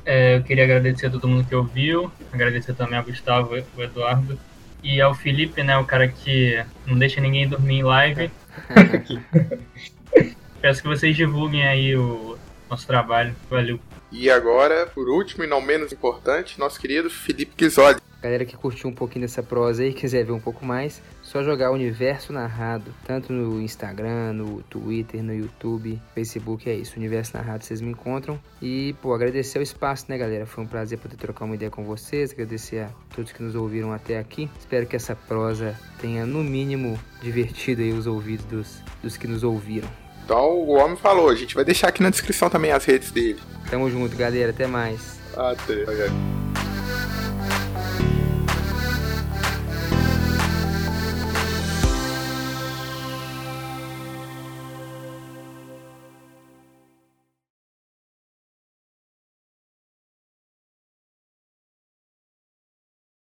É, eu queria agradecer a todo mundo que ouviu, agradecer também ao Gustavo, o Eduardo e ao Felipe, né, o cara que não deixa ninguém dormir em live. Peço que vocês divulguem aí o nosso trabalho. Valeu. E agora, por último e não menos importante, nosso querido Felipe Guizoli. Galera que curtiu um pouquinho dessa prosa aí, quiser ver um pouco mais, só jogar Universo Narrado, tanto no Instagram, no Twitter, no YouTube, Facebook, é isso, Universo Narrado, vocês me encontram. E, pô, agradecer o espaço, né, galera? Foi um prazer poder trocar uma ideia com vocês, agradecer a todos que nos ouviram até aqui. Espero que essa prosa tenha, no mínimo, divertido aí os ouvidos dos, dos que nos ouviram. Então o homem falou, a gente vai deixar aqui na descrição também as redes dele. Tamo junto, galera. Até mais. Até.